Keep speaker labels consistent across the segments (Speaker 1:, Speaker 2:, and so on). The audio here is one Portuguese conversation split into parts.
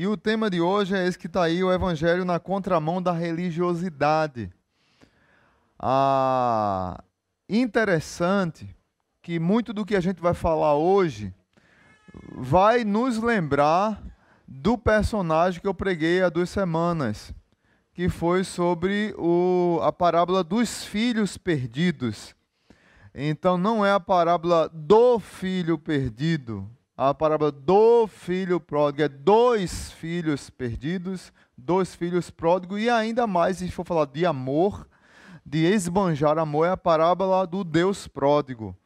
Speaker 1: E o tema de hoje é esse que está aí, o Evangelho na contramão da religiosidade. Ah, interessante que muito do que a gente vai falar hoje vai nos lembrar do personagem que eu preguei há duas semanas, que foi sobre o, a parábola dos filhos perdidos. Então não é a parábola do filho perdido, a parábola do filho pródigo é dois filhos perdidos, dois filhos pródigos, e ainda mais, se for falar de amor, de esbanjar amor, é a parábola do Deus pródigo.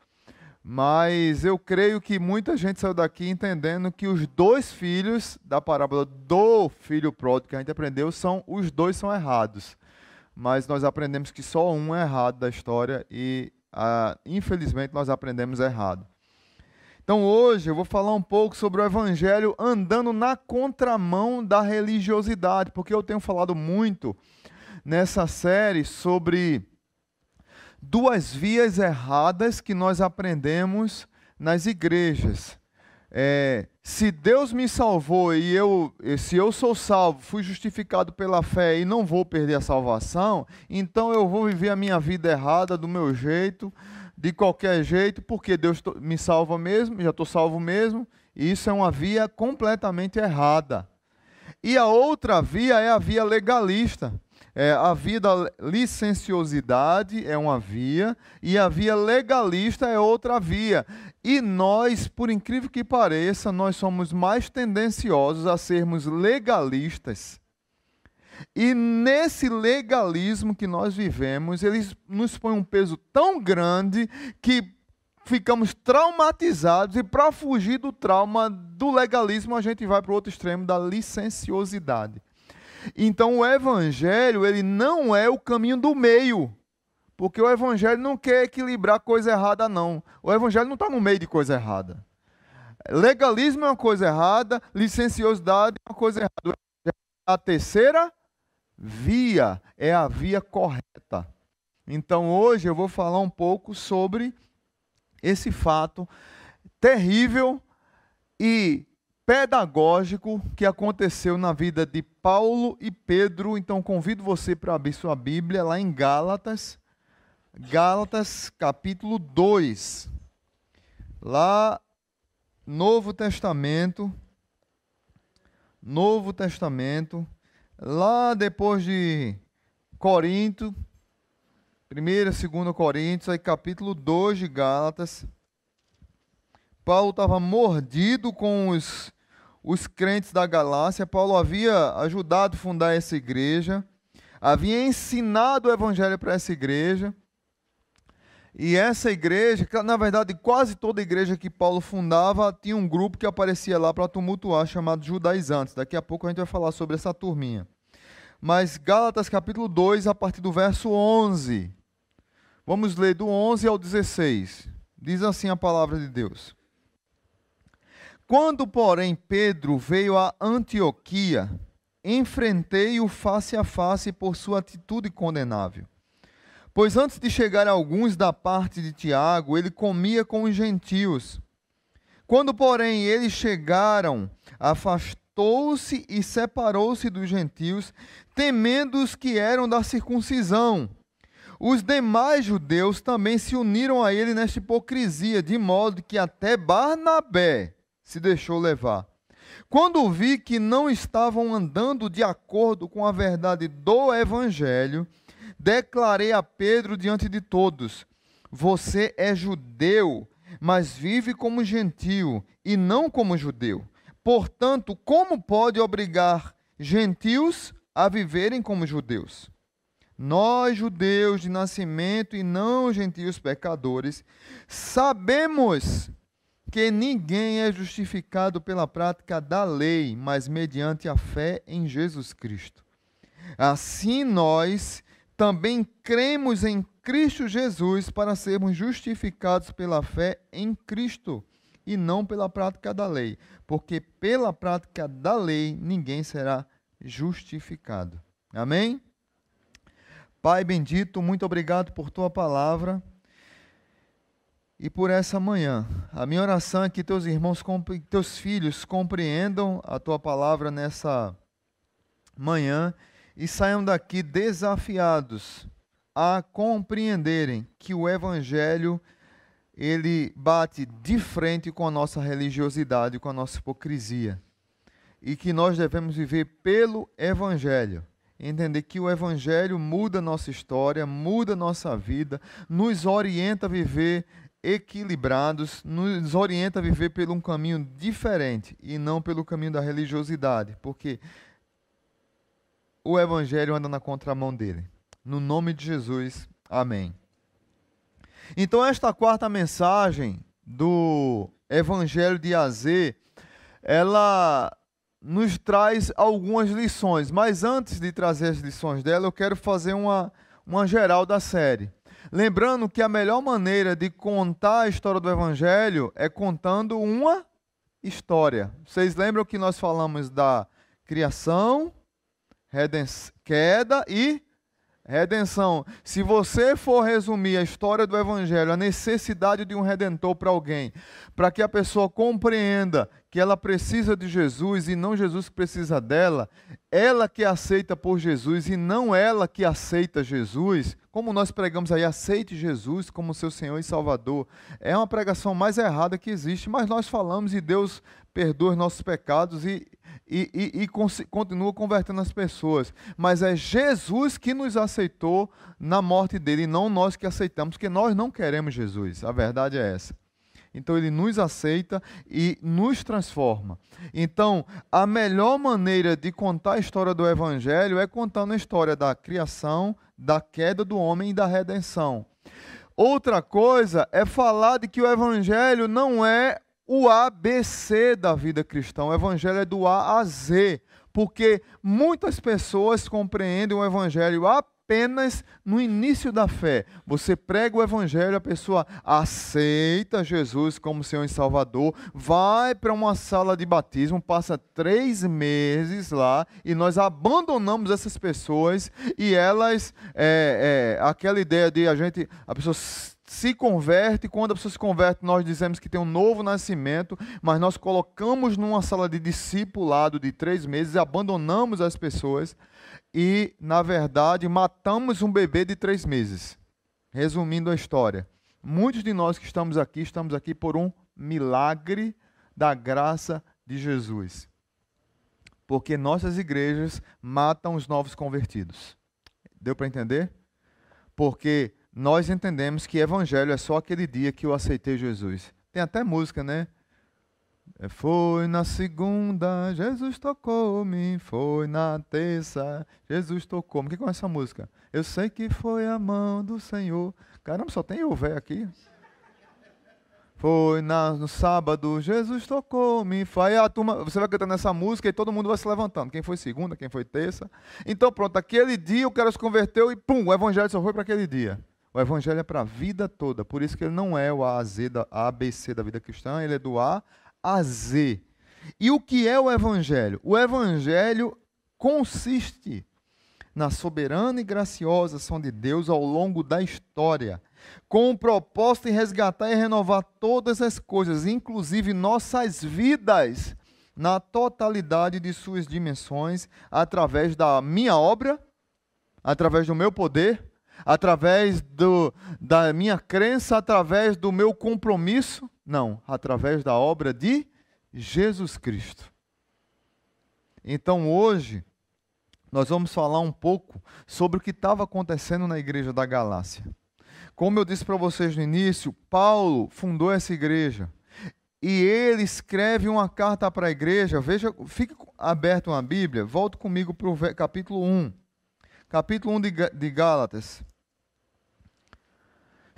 Speaker 1: Mas eu creio que muita gente saiu daqui entendendo que os dois filhos da parábola do filho pródigo que a gente aprendeu são os dois são errados. Mas nós aprendemos que só um é errado da história e ah, infelizmente nós aprendemos errado. Então hoje eu vou falar um pouco sobre o evangelho andando na contramão da religiosidade, porque eu tenho falado muito nessa série sobre duas vias erradas que nós aprendemos nas igrejas. É, se Deus me salvou e eu, se eu sou salvo, fui justificado pela fé e não vou perder a salvação, então eu vou viver a minha vida errada do meu jeito, de qualquer jeito, porque Deus me salva mesmo, já estou salvo mesmo, e isso é uma via completamente errada. E a outra via é a via legalista. É, a via da licenciosidade é uma via e a via legalista é outra via. E nós, por incrível que pareça, nós somos mais tendenciosos a sermos legalistas. E nesse legalismo que nós vivemos, eles nos põem um peso tão grande que ficamos traumatizados e para fugir do trauma do legalismo, a gente vai para o outro extremo da licenciosidade. Então o evangelho, ele não é o caminho do meio. Porque o evangelho não quer equilibrar coisa errada, não. O evangelho não está no meio de coisa errada. Legalismo é uma coisa errada, licenciosidade é uma coisa errada. A terceira via é a via correta. Então hoje eu vou falar um pouco sobre esse fato terrível e pedagógico que aconteceu na vida de Paulo e Pedro. Então convido você para abrir sua Bíblia lá em Gálatas, Gálatas capítulo 2. Lá Novo Testamento, Novo Testamento, lá depois de Corinto, 1 e 2 Coríntios, aí capítulo 2 de Gálatas. Paulo estava mordido com os, os crentes da Galácia. Paulo havia ajudado a fundar essa igreja, havia ensinado o evangelho para essa igreja. E essa igreja, na verdade, quase toda igreja que Paulo fundava tinha um grupo que aparecia lá para tumultuar, chamado judaizantes. Daqui a pouco a gente vai falar sobre essa turminha. Mas Gálatas capítulo 2, a partir do verso 11. Vamos ler do 11 ao 16. Diz assim a palavra de Deus. Quando, porém, Pedro veio a Antioquia, enfrentei-o face a face por sua atitude condenável. Pois antes de chegar alguns da parte de Tiago, ele comia com os gentios. Quando, porém, eles chegaram, afastou-se e separou-se dos gentios, temendo os que eram da circuncisão. Os demais judeus também se uniram a ele nesta hipocrisia, de modo que até Barnabé se deixou levar. Quando vi que não estavam andando de acordo com a verdade do Evangelho, declarei a Pedro diante de todos: Você é judeu, mas vive como gentio e não como judeu. Portanto, como pode obrigar gentios a viverem como judeus? Nós, judeus de nascimento e não gentios pecadores, sabemos que ninguém é justificado pela prática da lei, mas mediante a fé em Jesus Cristo. Assim nós também cremos em Cristo Jesus para sermos justificados pela fé em Cristo e não pela prática da lei, porque pela prática da lei ninguém será justificado. Amém? Pai bendito, muito obrigado por tua palavra. e por essa manhã. A minha oração é que teus irmãos, teus filhos compreendam a tua palavra nessa manhã e saiam daqui desafiados a compreenderem que o evangelho ele bate de frente com a nossa religiosidade, com a nossa hipocrisia. E que nós devemos viver pelo evangelho. Entender que o evangelho muda nossa história, muda nossa vida, nos orienta a viver equilibrados, nos orienta a viver por um caminho diferente e não pelo caminho da religiosidade, porque o evangelho anda na contramão dele. No nome de Jesus, amém. Então, esta quarta mensagem do Evangelho de Azê, ela nos traz algumas lições, mas antes de trazer as lições dela, eu quero fazer uma, uma geral da série. Lembrando que a melhor maneira de contar a história do Evangelho é contando uma história. Vocês lembram que nós falamos da criação, queda e Redenção. Se você for resumir a história do Evangelho, a necessidade de um redentor para alguém, para que a pessoa compreenda que ela precisa de Jesus e não Jesus que precisa dela, ela que aceita por Jesus e não ela que aceita Jesus, como nós pregamos aí, aceite Jesus como seu Senhor e Salvador. É uma pregação mais errada que existe, mas nós falamos e Deus perdoa os nossos pecados e e, e, e continua convertendo as pessoas. Mas é Jesus que nos aceitou na morte dele, e não nós que aceitamos, porque nós não queremos Jesus. A verdade é essa. Então ele nos aceita e nos transforma. Então, a melhor maneira de contar a história do evangelho é contando a história da criação, da queda do homem e da redenção. Outra coisa é falar de que o evangelho não é o ABC da vida cristã. O evangelho é do A a Z, porque muitas pessoas compreendem o evangelho apenas no início da fé. Você prega o evangelho, a pessoa aceita Jesus como Senhor e Salvador, vai para uma sala de batismo, passa três meses lá e nós abandonamos essas pessoas e elas, é, é, aquela ideia de a gente, a pessoa se converte, quando a pessoa se converte, nós dizemos que tem um novo nascimento, mas nós colocamos numa sala de discipulado de três meses, abandonamos as pessoas e, na verdade, matamos um bebê de três meses. Resumindo a história, muitos de nós que estamos aqui, estamos aqui por um milagre da graça de Jesus. Porque nossas igrejas matam os novos convertidos. Deu para entender? Porque nós entendemos que evangelho é só aquele dia que eu aceitei Jesus. Tem até música, né? É, foi na segunda, Jesus tocou-me. Foi na terça, Jesus tocou-me. O que é essa música? Eu sei que foi a mão do Senhor. Caramba, só tem eu velho aqui. Foi na, no sábado, Jesus tocou-me. Aí a turma, você vai cantando essa música e todo mundo vai se levantando. Quem foi segunda, quem foi terça. Então, pronto, aquele dia o cara se converteu e pum, o evangelho só foi para aquele dia. O evangelho é para a vida toda. Por isso que ele não é o A, Z da, ABC da vida cristã, ele é do A a Z. E o que é o evangelho? O evangelho consiste na soberana e graciosa ação de Deus ao longo da história, com o propósito de resgatar e renovar todas as coisas, inclusive nossas vidas, na totalidade de suas dimensões, através da minha obra, através do meu poder, através do, da minha crença, através do meu compromisso. Não, através da obra de Jesus Cristo. Então hoje, nós vamos falar um pouco sobre o que estava acontecendo na igreja da Galácia. Como eu disse para vocês no início, Paulo fundou essa igreja. E ele escreve uma carta para a igreja. Veja, fique aberto uma Bíblia, volte comigo para o capítulo 1. Capítulo 1 de Gálatas.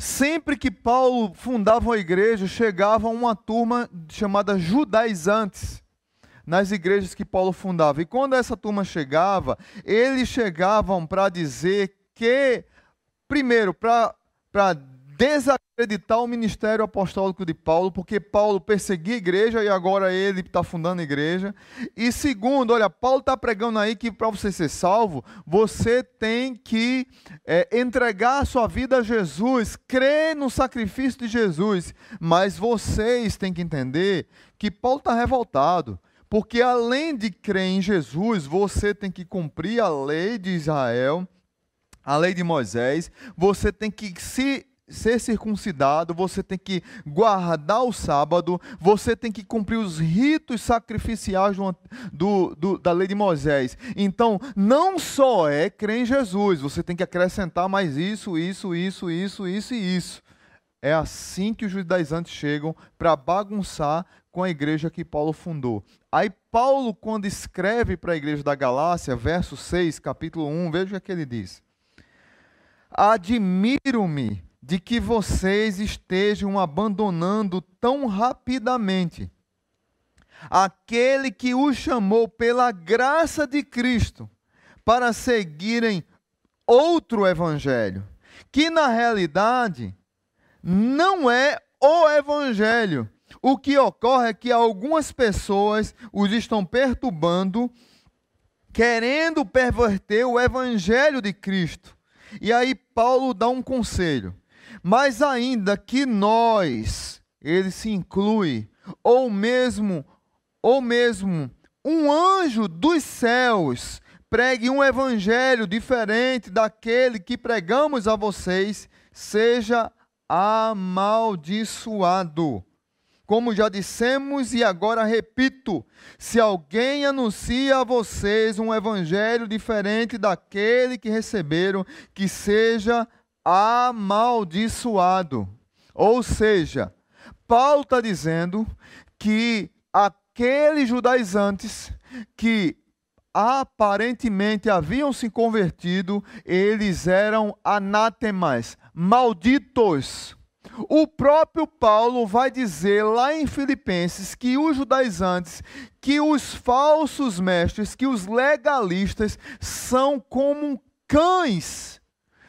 Speaker 1: Sempre que Paulo fundava uma igreja, chegava uma turma chamada judaizantes nas igrejas que Paulo fundava. E quando essa turma chegava, eles chegavam para dizer que, primeiro, para desacreditar acreditar o ministério apostólico de Paulo, porque Paulo perseguia a igreja e agora ele está fundando a igreja. E segundo, olha, Paulo está pregando aí que para você ser salvo, você tem que é, entregar a sua vida a Jesus, crer no sacrifício de Jesus. Mas vocês têm que entender que Paulo está revoltado. Porque além de crer em Jesus, você tem que cumprir a lei de Israel, a lei de Moisés, você tem que se ser circuncidado, você tem que guardar o sábado, você tem que cumprir os ritos sacrificiais do, do, do, da lei de Moisés. Então, não só é crer em Jesus, você tem que acrescentar mais isso, isso, isso, isso, isso e isso. É assim que os judaizantes chegam para bagunçar com a igreja que Paulo fundou. Aí Paulo, quando escreve para a igreja da Galácia, verso 6, capítulo 1, veja o que ele diz. Admiro-me de que vocês estejam abandonando tão rapidamente aquele que os chamou pela graça de Cristo para seguirem outro evangelho, que na realidade não é o evangelho. O que ocorre é que algumas pessoas os estão perturbando, querendo perverter o evangelho de Cristo. E aí Paulo dá um conselho mas ainda que nós, ele se inclui, ou mesmo, ou mesmo um anjo dos céus pregue um evangelho diferente daquele que pregamos a vocês, seja amaldiçoado. Como já dissemos e agora repito: se alguém anuncia a vocês um evangelho diferente daquele que receberam, que seja amaldiçoado. Ou seja, Paulo está dizendo que aqueles judaizantes que aparentemente haviam se convertido, eles eram anátemas, malditos. O próprio Paulo vai dizer lá em Filipenses que os judaizantes, que os falsos mestres, que os legalistas são como cães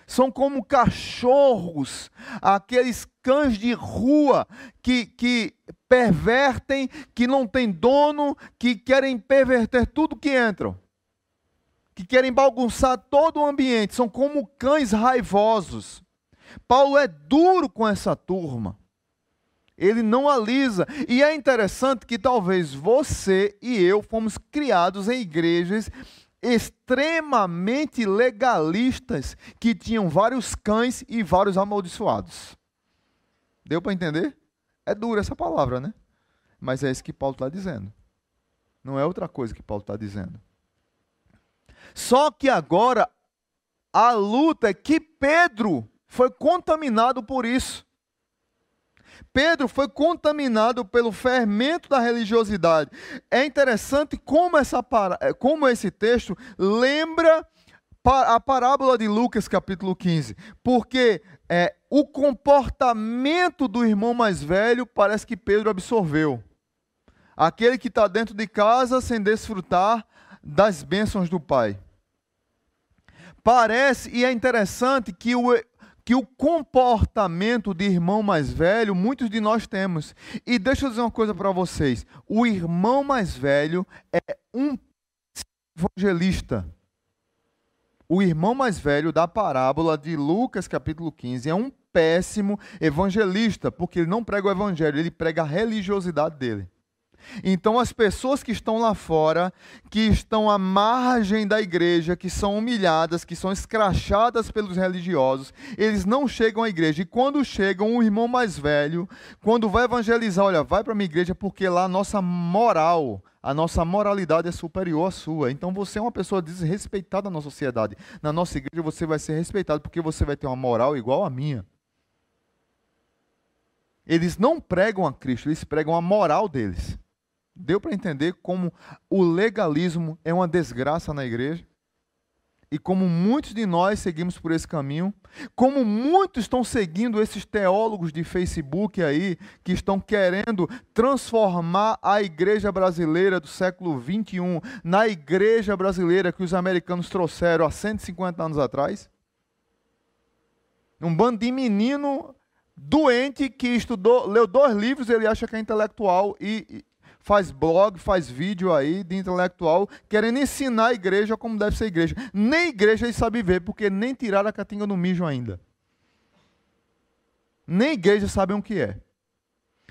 Speaker 1: são como cachorros, aqueles cães de rua que, que pervertem, que não têm dono, que querem perverter tudo que entram, que querem bagunçar todo o ambiente, são como cães raivosos. Paulo é duro com essa turma. Ele não alisa. E é interessante que talvez você e eu fomos criados em igrejas extremamente legalistas que tinham vários cães e vários amaldiçoados. Deu para entender? É dura essa palavra, né? Mas é isso que Paulo está dizendo. Não é outra coisa que Paulo está dizendo. Só que agora a luta é que Pedro foi contaminado por isso. Pedro foi contaminado pelo fermento da religiosidade. É interessante como, essa, eh, como esse texto lembra a parábola de Lucas, capítulo 15, porque é, o comportamento do irmão mais velho parece que Pedro absorveu. Aquele que está dentro de casa sem desfrutar das bênçãos do Pai. Parece, e é interessante que o, que o comportamento de irmão mais velho muitos de nós temos. E deixa eu dizer uma coisa para vocês: o irmão mais velho é um evangelista. O irmão mais velho da parábola de Lucas, capítulo 15, é um péssimo evangelista, porque ele não prega o evangelho, ele prega a religiosidade dele. Então, as pessoas que estão lá fora, que estão à margem da igreja, que são humilhadas, que são escrachadas pelos religiosos, eles não chegam à igreja. E quando chegam, o irmão mais velho, quando vai evangelizar, olha, vai para minha igreja porque lá a nossa moral, a nossa moralidade é superior à sua. Então você é uma pessoa desrespeitada na sociedade. Na nossa igreja você vai ser respeitado porque você vai ter uma moral igual à minha. Eles não pregam a Cristo, eles pregam a moral deles. Deu para entender como o legalismo é uma desgraça na igreja? E como muitos de nós seguimos por esse caminho, como muitos estão seguindo esses teólogos de Facebook aí, que estão querendo transformar a igreja brasileira do século 21 na igreja brasileira que os americanos trouxeram há 150 anos atrás. Um bando de menino doente que estudou, leu dois livros, ele acha que é intelectual e faz blog, faz vídeo aí de intelectual, querendo ensinar a igreja como deve ser a igreja. Nem igreja ele sabe ver, porque nem tiraram a catinga no mijo ainda. Nem igreja sabem o que é.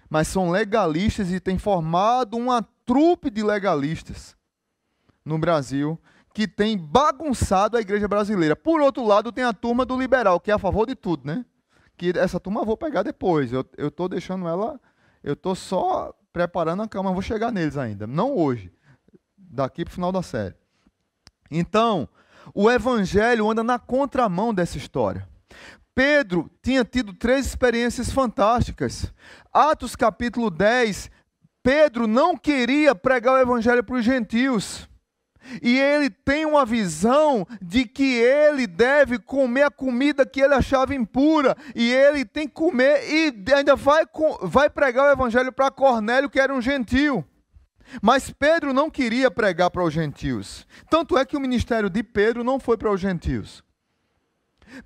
Speaker 1: Mas são legalistas e tem formado uma trupe de legalistas no Brasil que tem bagunçado a igreja brasileira. Por outro lado, tem a turma do liberal, que é a favor de tudo, né? Que essa turma eu vou pegar depois. Eu estou deixando ela. Eu estou só preparando a cama, vou chegar neles ainda. Não hoje. Daqui para o final da série. Então, o evangelho anda na contramão dessa história. Pedro tinha tido três experiências fantásticas. Atos capítulo 10, Pedro não queria pregar o evangelho para os gentios. E ele tem uma visão de que ele deve comer a comida que ele achava impura. E ele tem que comer e ainda vai, vai pregar o evangelho para Cornélio, que era um gentil. Mas Pedro não queria pregar para os gentios. Tanto é que o ministério de Pedro não foi para os gentios.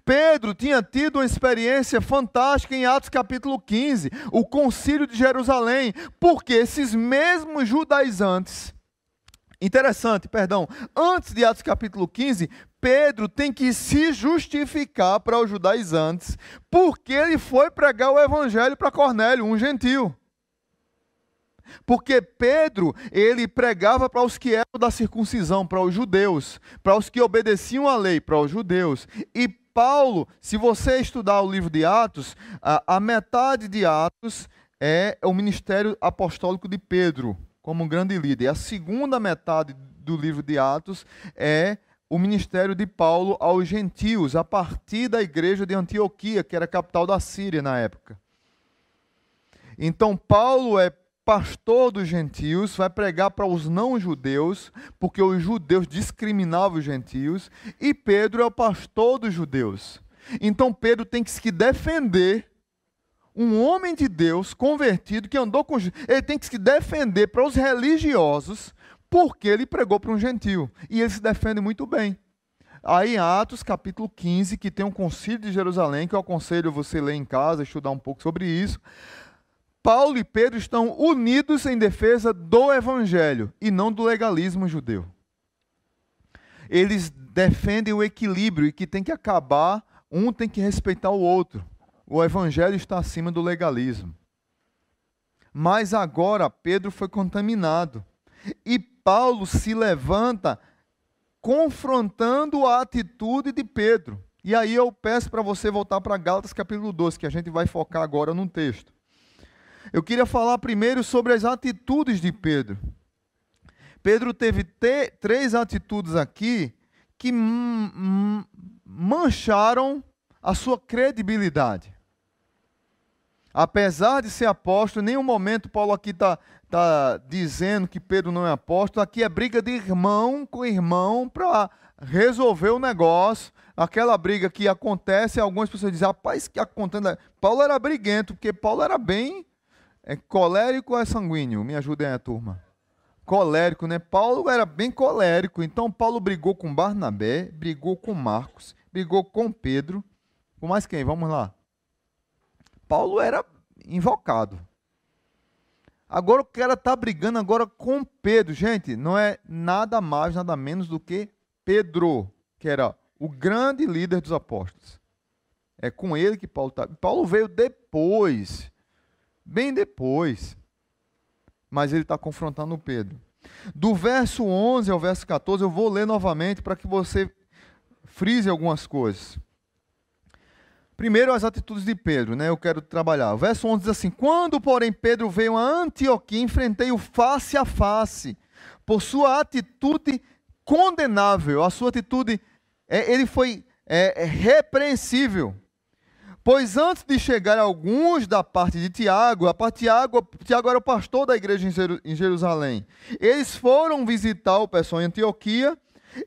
Speaker 1: Pedro tinha tido uma experiência fantástica em Atos capítulo 15, o concílio de Jerusalém, porque esses mesmos judaizantes Interessante, perdão. Antes de Atos capítulo 15, Pedro tem que se justificar para os judaizantes, porque ele foi pregar o evangelho para Cornélio, um gentil. Porque Pedro, ele pregava para os que eram da circuncisão, para os judeus, para os que obedeciam à lei, para os judeus. E Paulo, se você estudar o livro de Atos, a, a metade de Atos é o ministério apostólico de Pedro como um grande líder. A segunda metade do livro de Atos é o ministério de Paulo aos gentios, a partir da igreja de Antioquia, que era capital da Síria na época. Então, Paulo é pastor dos gentios, vai pregar para os não-judeus, porque os judeus discriminavam os gentios, e Pedro é o pastor dos judeus. Então, Pedro tem que se defender um homem de Deus convertido que andou com ele tem que se defender para os religiosos porque ele pregou para um gentil e ele se defende muito bem. Aí em Atos capítulo 15, que tem um concílio de Jerusalém, que eu aconselho você ler em casa, estudar um pouco sobre isso. Paulo e Pedro estão unidos em defesa do evangelho e não do legalismo judeu. Eles defendem o equilíbrio e que tem que acabar, um tem que respeitar o outro o evangelho está acima do legalismo. Mas agora Pedro foi contaminado. E Paulo se levanta confrontando a atitude de Pedro. E aí eu peço para você voltar para Gálatas capítulo 12, que a gente vai focar agora no texto. Eu queria falar primeiro sobre as atitudes de Pedro. Pedro teve três atitudes aqui que mancharam a sua credibilidade. Apesar de ser apóstolo, em nenhum momento Paulo aqui está tá dizendo que Pedro não é apóstolo. Aqui é briga de irmão com irmão para resolver o negócio. Aquela briga que acontece, algumas pessoas dizem, rapaz, que acontece. Paulo era briguento, porque Paulo era bem é, colérico ou é sanguíneo? Me ajudem aí, turma. Colérico, né? Paulo era bem colérico. Então Paulo brigou com Barnabé, brigou com Marcos, brigou com Pedro. Com mais quem? Vamos lá. Paulo era invocado. Agora o cara está brigando agora com Pedro. Gente, não é nada mais, nada menos do que Pedro, que era o grande líder dos apóstolos. É com ele que Paulo está. Paulo veio depois, bem depois. Mas ele está confrontando Pedro. Do verso 11 ao verso 14, eu vou ler novamente para que você frise algumas coisas. Primeiro, as atitudes de Pedro, né? Eu quero trabalhar. O verso 11 diz assim: Quando, porém, Pedro veio a Antioquia, enfrentei-o face a face, por sua atitude condenável, a sua atitude, é, ele foi é, é, repreensível. Pois antes de chegar alguns da parte de Tiago, a parte de Tiago, Tiago era o pastor da igreja em Jerusalém. Eles foram visitar o pessoal em Antioquia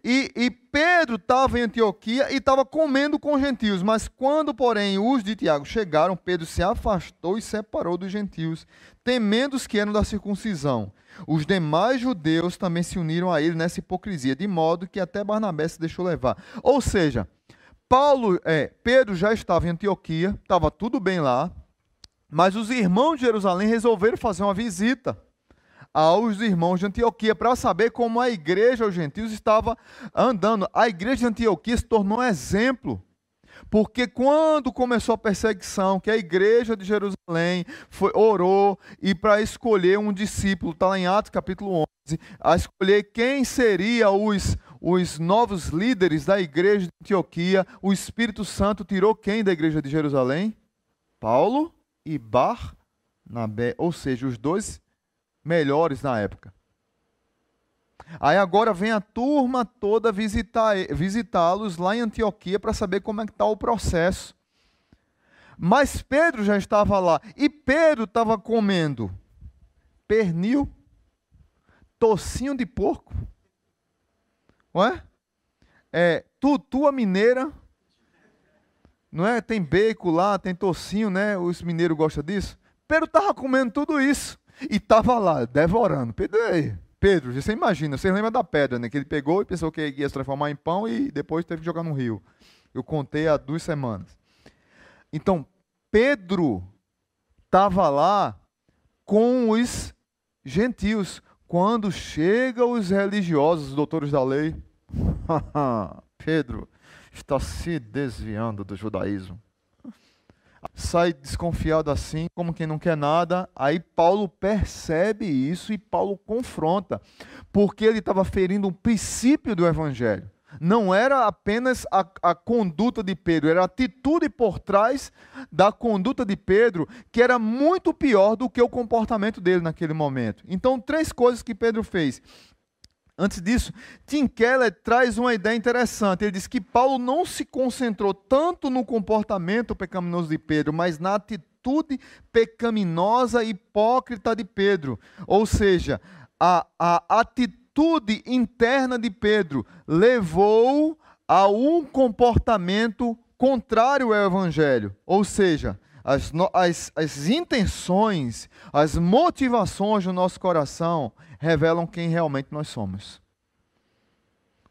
Speaker 1: e, e Pedro estava em Antioquia e estava comendo com gentios. Mas quando, porém, os de Tiago chegaram, Pedro se afastou e separou dos gentios, temendo os que eram da circuncisão. Os demais judeus também se uniram a ele nessa hipocrisia, de modo que até Barnabé se deixou levar. Ou seja, Paulo, é, Pedro já estava em Antioquia, estava tudo bem lá, Mas os irmãos de Jerusalém resolveram fazer uma visita aos irmãos de Antioquia para saber como a igreja aos gentios estava andando. A igreja de Antioquia se tornou um exemplo. Porque quando começou a perseguição, que a igreja de Jerusalém foi, orou e para escolher um discípulo, está lá em Atos capítulo 11, a escolher quem seria os, os novos líderes da igreja de Antioquia, o Espírito Santo tirou quem da igreja de Jerusalém? Paulo e Barnabé, ou seja, os dois melhores na época. Aí agora vem a turma toda visitá-los lá em Antioquia para saber como é que está o processo. Mas Pedro já estava lá e Pedro estava comendo pernil, tocinho de porco, não é? é tutua mineira, não é? Tem bacon lá, tem tocinho, né? Os mineiros gostam disso. Pedro estava comendo tudo isso e estava lá, devorando. Pedro, Pedro, você imagina, você lembra da pedra, né? Que ele pegou e pensou que ia se transformar em pão e depois teve que jogar no rio. Eu contei há duas semanas. Então, Pedro estava lá com os gentios. Quando chegam os religiosos, os doutores da lei, Pedro está se desviando do judaísmo sai desconfiado assim, como quem não quer nada. Aí Paulo percebe isso e Paulo confronta, porque ele estava ferindo um princípio do evangelho. Não era apenas a, a conduta de Pedro, era a atitude por trás da conduta de Pedro, que era muito pior do que o comportamento dele naquele momento. Então, três coisas que Pedro fez. Antes disso, Tim Keller traz uma ideia interessante. Ele diz que Paulo não se concentrou tanto no comportamento pecaminoso de Pedro, mas na atitude pecaminosa e hipócrita de Pedro. Ou seja, a, a atitude interna de Pedro levou a um comportamento contrário ao evangelho. Ou seja, as, as, as intenções, as motivações do nosso coração revelam quem realmente nós somos.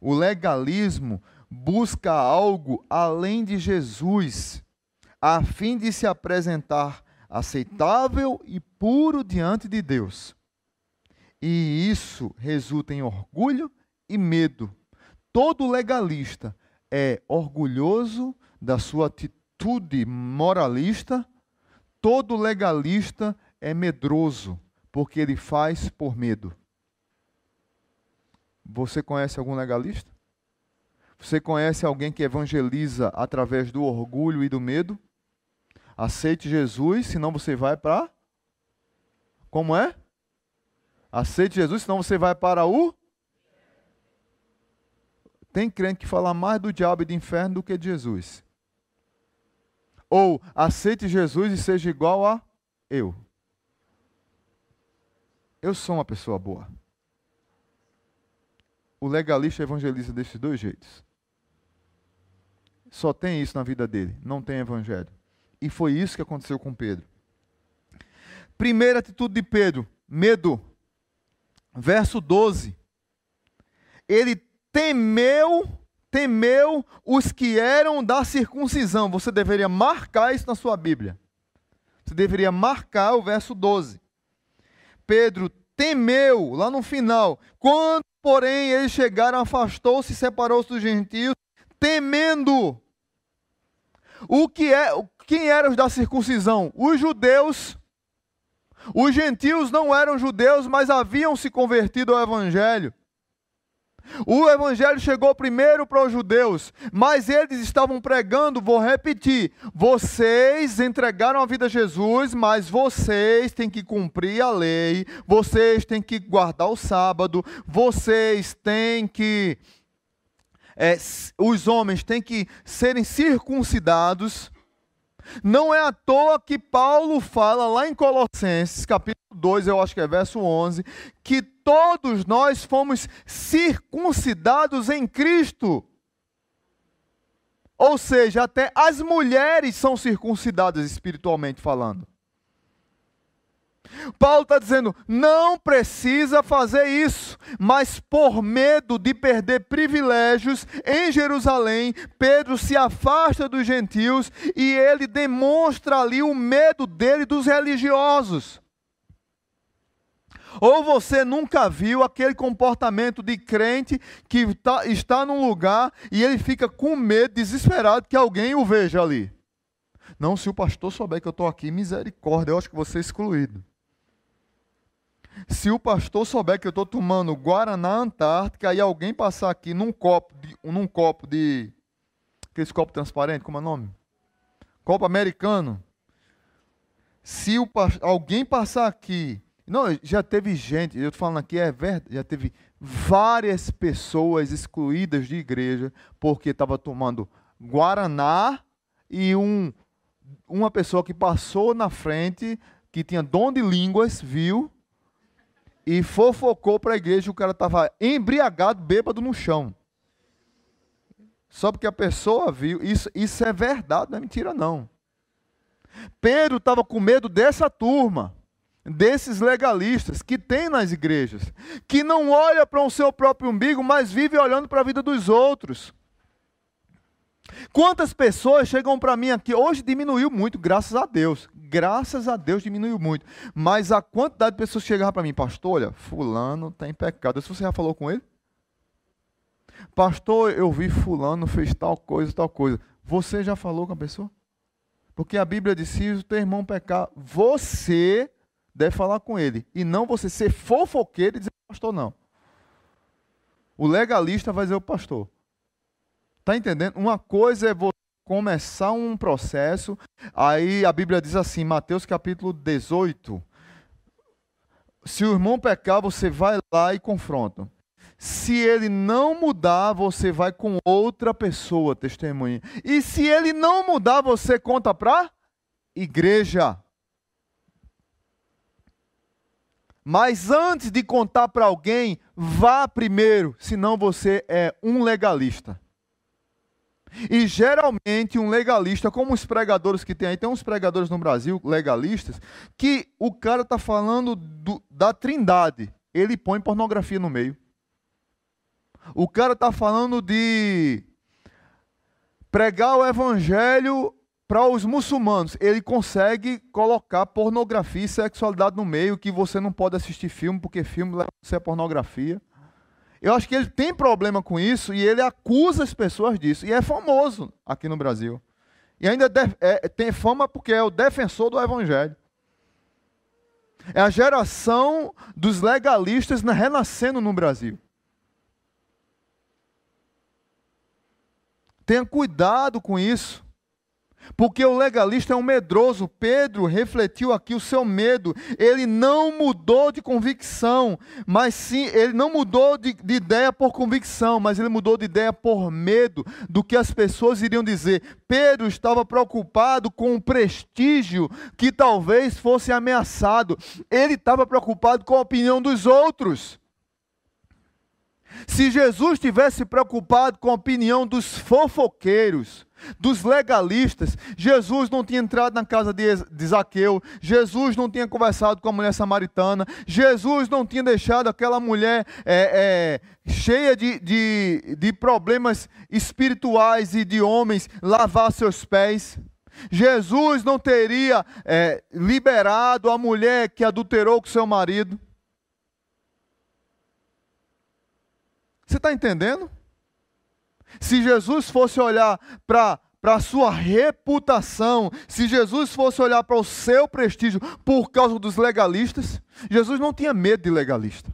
Speaker 1: O legalismo busca algo além de Jesus, a fim de se apresentar aceitável e puro diante de Deus. E isso resulta em orgulho e medo. Todo legalista é orgulhoso da sua atitude moralista, todo legalista é medroso, porque ele faz por medo. Você conhece algum legalista? Você conhece alguém que evangeliza através do orgulho e do medo? Aceite Jesus, senão você vai para. Como é? Aceite Jesus, senão você vai para o. Tem crente que fala mais do diabo e do inferno do que de Jesus. Ou aceite Jesus e seja igual a eu. Eu sou uma pessoa boa o legalista evangeliza desses dois jeitos. Só tem isso na vida dele, não tem evangelho. E foi isso que aconteceu com Pedro. Primeira atitude de Pedro, medo. Verso 12. Ele temeu, temeu os que eram da circuncisão. Você deveria marcar isso na sua Bíblia. Você deveria marcar o verso 12. Pedro temeu, lá no final, quando Porém, eles chegaram, afastou-se e separou-se dos gentios, temendo. O que é, quem eram os da circuncisão? Os judeus. Os gentios não eram judeus, mas haviam se convertido ao evangelho. O evangelho chegou primeiro para os judeus, mas eles estavam pregando, vou repetir: vocês entregaram a vida a Jesus, mas vocês têm que cumprir a lei, vocês têm que guardar o sábado, vocês têm que. É, os homens têm que serem circuncidados. Não é à toa que Paulo fala lá em Colossenses, capítulo 2, eu acho que é verso 11, que todos nós fomos circuncidados em Cristo. Ou seja, até as mulheres são circuncidadas espiritualmente falando. Paulo está dizendo: não precisa fazer isso, mas por medo de perder privilégios em Jerusalém, Pedro se afasta dos gentios e ele demonstra ali o medo dele dos religiosos. Ou você nunca viu aquele comportamento de crente que tá, está num lugar e ele fica com medo, desesperado que alguém o veja ali. Não, se o pastor souber que eu estou aqui, misericórdia, eu acho que vou ser excluído. Se o pastor souber que eu estou tomando Guaraná Antártica e alguém passar aqui num copo de. Num copo de aqueles copos transparentes, como é o nome? Copo americano. Se o, alguém passar aqui. Não, já teve gente, eu estou falando aqui, é verdade, já teve várias pessoas excluídas de igreja porque estava tomando Guaraná e um, uma pessoa que passou na frente, que tinha dom de línguas, viu e fofocou para a igreja, o cara estava embriagado, bêbado no chão. Só porque a pessoa viu, isso, isso é verdade, não é mentira não. Pedro estava com medo dessa turma, desses legalistas que tem nas igrejas, que não olha para o seu próprio umbigo, mas vive olhando para a vida dos outros. Quantas pessoas chegam para mim aqui? Hoje diminuiu muito, graças a Deus. Graças a Deus diminuiu muito. Mas a quantidade de pessoas que chegavam para mim, pastor, olha, fulano tem pecado. Se você já falou com ele? Pastor, eu vi fulano fez tal coisa, tal coisa. Você já falou com a pessoa? Porque a Bíblia diz: se o teu irmão pecar, você deve falar com ele. E não você ser fofoqueiro e dizer, pastor, não. O legalista vai dizer o pastor. Está entendendo? Uma coisa é você começar um processo, aí a Bíblia diz assim, Mateus capítulo 18, se o irmão pecar, você vai lá e confronta. Se ele não mudar, você vai com outra pessoa, testemunha. E se ele não mudar, você conta para igreja. Mas antes de contar para alguém, vá primeiro, senão você é um legalista. E geralmente um legalista, como os pregadores que tem aí, tem uns pregadores no Brasil, legalistas, que o cara está falando do, da trindade, ele põe pornografia no meio. O cara está falando de pregar o evangelho para os muçulmanos. Ele consegue colocar pornografia e sexualidade no meio, que você não pode assistir filme, porque filme leva a ser pornografia. Eu acho que ele tem problema com isso e ele acusa as pessoas disso. E é famoso aqui no Brasil. E ainda é, tem fama porque é o defensor do Evangelho. É a geração dos legalistas renascendo no Brasil. Tenha cuidado com isso. Porque o legalista é um medroso. Pedro refletiu aqui o seu medo. Ele não mudou de convicção, mas sim, ele não mudou de, de, ideia por convicção, mas ele mudou de ideia por medo do que as pessoas iriam dizer. Pedro estava preocupado com o prestígio que talvez fosse ameaçado. Ele estava preocupado com a opinião dos outros. Se Jesus tivesse preocupado com a opinião dos fofoqueiros, dos legalistas, Jesus não tinha entrado na casa de, Zaqueu, Jesus não tinha conversado com a mulher samaritana, Jesus não tinha deixado aquela mulher é, é, cheia de, de, de problemas espirituais e de homens lavar seus pés. Jesus não teria é, liberado a mulher que adulterou com seu marido. Você está entendendo? Se Jesus fosse olhar para para a sua reputação, se Jesus fosse olhar para o seu prestígio por causa dos legalistas, Jesus não tinha medo de legalista.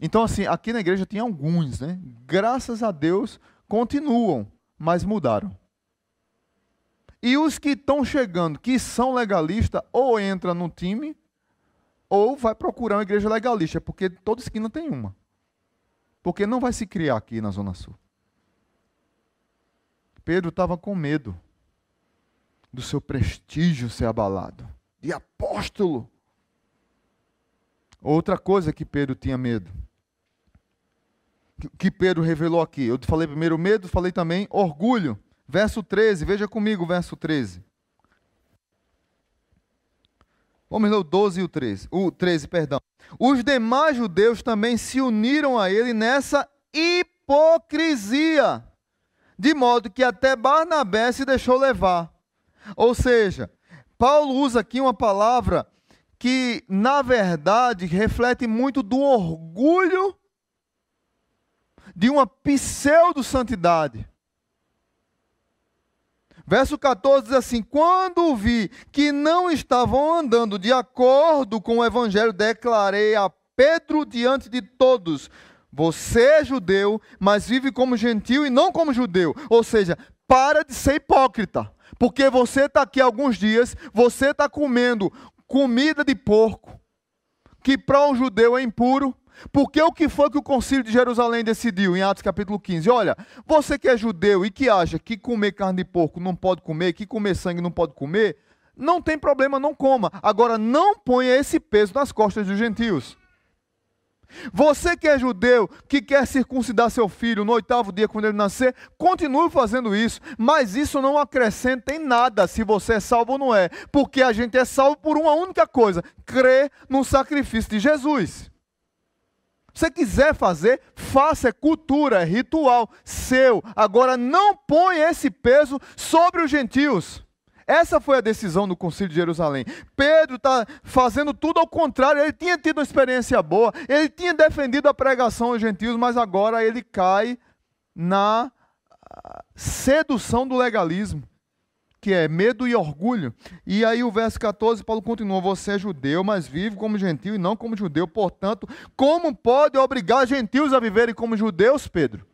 Speaker 1: Então, assim, aqui na igreja tem alguns, né? Graças a Deus, continuam, mas mudaram. E os que estão chegando, que são legalistas, ou entra no time, ou vai procurar uma igreja legalista, porque toda esquina tem uma. Porque não vai se criar aqui na Zona Sul. Pedro estava com medo do seu prestígio ser abalado, de apóstolo. Outra coisa que Pedro tinha medo, que Pedro revelou aqui. Eu falei primeiro medo, falei também orgulho. Verso 13, veja comigo verso 13. Vamos ler o 12 e o 13. O 13, perdão. Os demais judeus também se uniram a ele nessa hipocrisia, de modo que até Barnabé se deixou levar. Ou seja, Paulo usa aqui uma palavra que, na verdade, reflete muito do orgulho de uma pseudo-santidade. Verso 14 diz assim: Quando vi que não estavam andando de acordo com o evangelho, declarei a Pedro diante de todos: Você é judeu, mas vive como gentil e não como judeu. Ou seja, para de ser hipócrita. Porque você está aqui alguns dias, você está comendo comida de porco, que para um judeu é impuro, porque o que foi que o concílio de Jerusalém decidiu em Atos capítulo 15? Olha, você que é judeu e que acha que comer carne de porco não pode comer, que comer sangue não pode comer, não tem problema, não coma. Agora, não ponha esse peso nas costas dos gentios. Você que é judeu, que quer circuncidar seu filho no oitavo dia quando ele nascer, continue fazendo isso, mas isso não acrescenta em nada se você é salvo ou não é, porque a gente é salvo por uma única coisa: crer no sacrifício de Jesus você quiser fazer, faça, é cultura, é ritual seu. Agora não põe esse peso sobre os gentios. Essa foi a decisão do Concílio de Jerusalém. Pedro está fazendo tudo ao contrário. Ele tinha tido uma experiência boa, ele tinha defendido a pregação aos gentios, mas agora ele cai na ah, sedução do legalismo que é medo e orgulho. E aí o verso 14, Paulo continua: Você é judeu, mas vive como gentil e não como judeu. Portanto, como pode obrigar gentios a viverem como judeus, Pedro?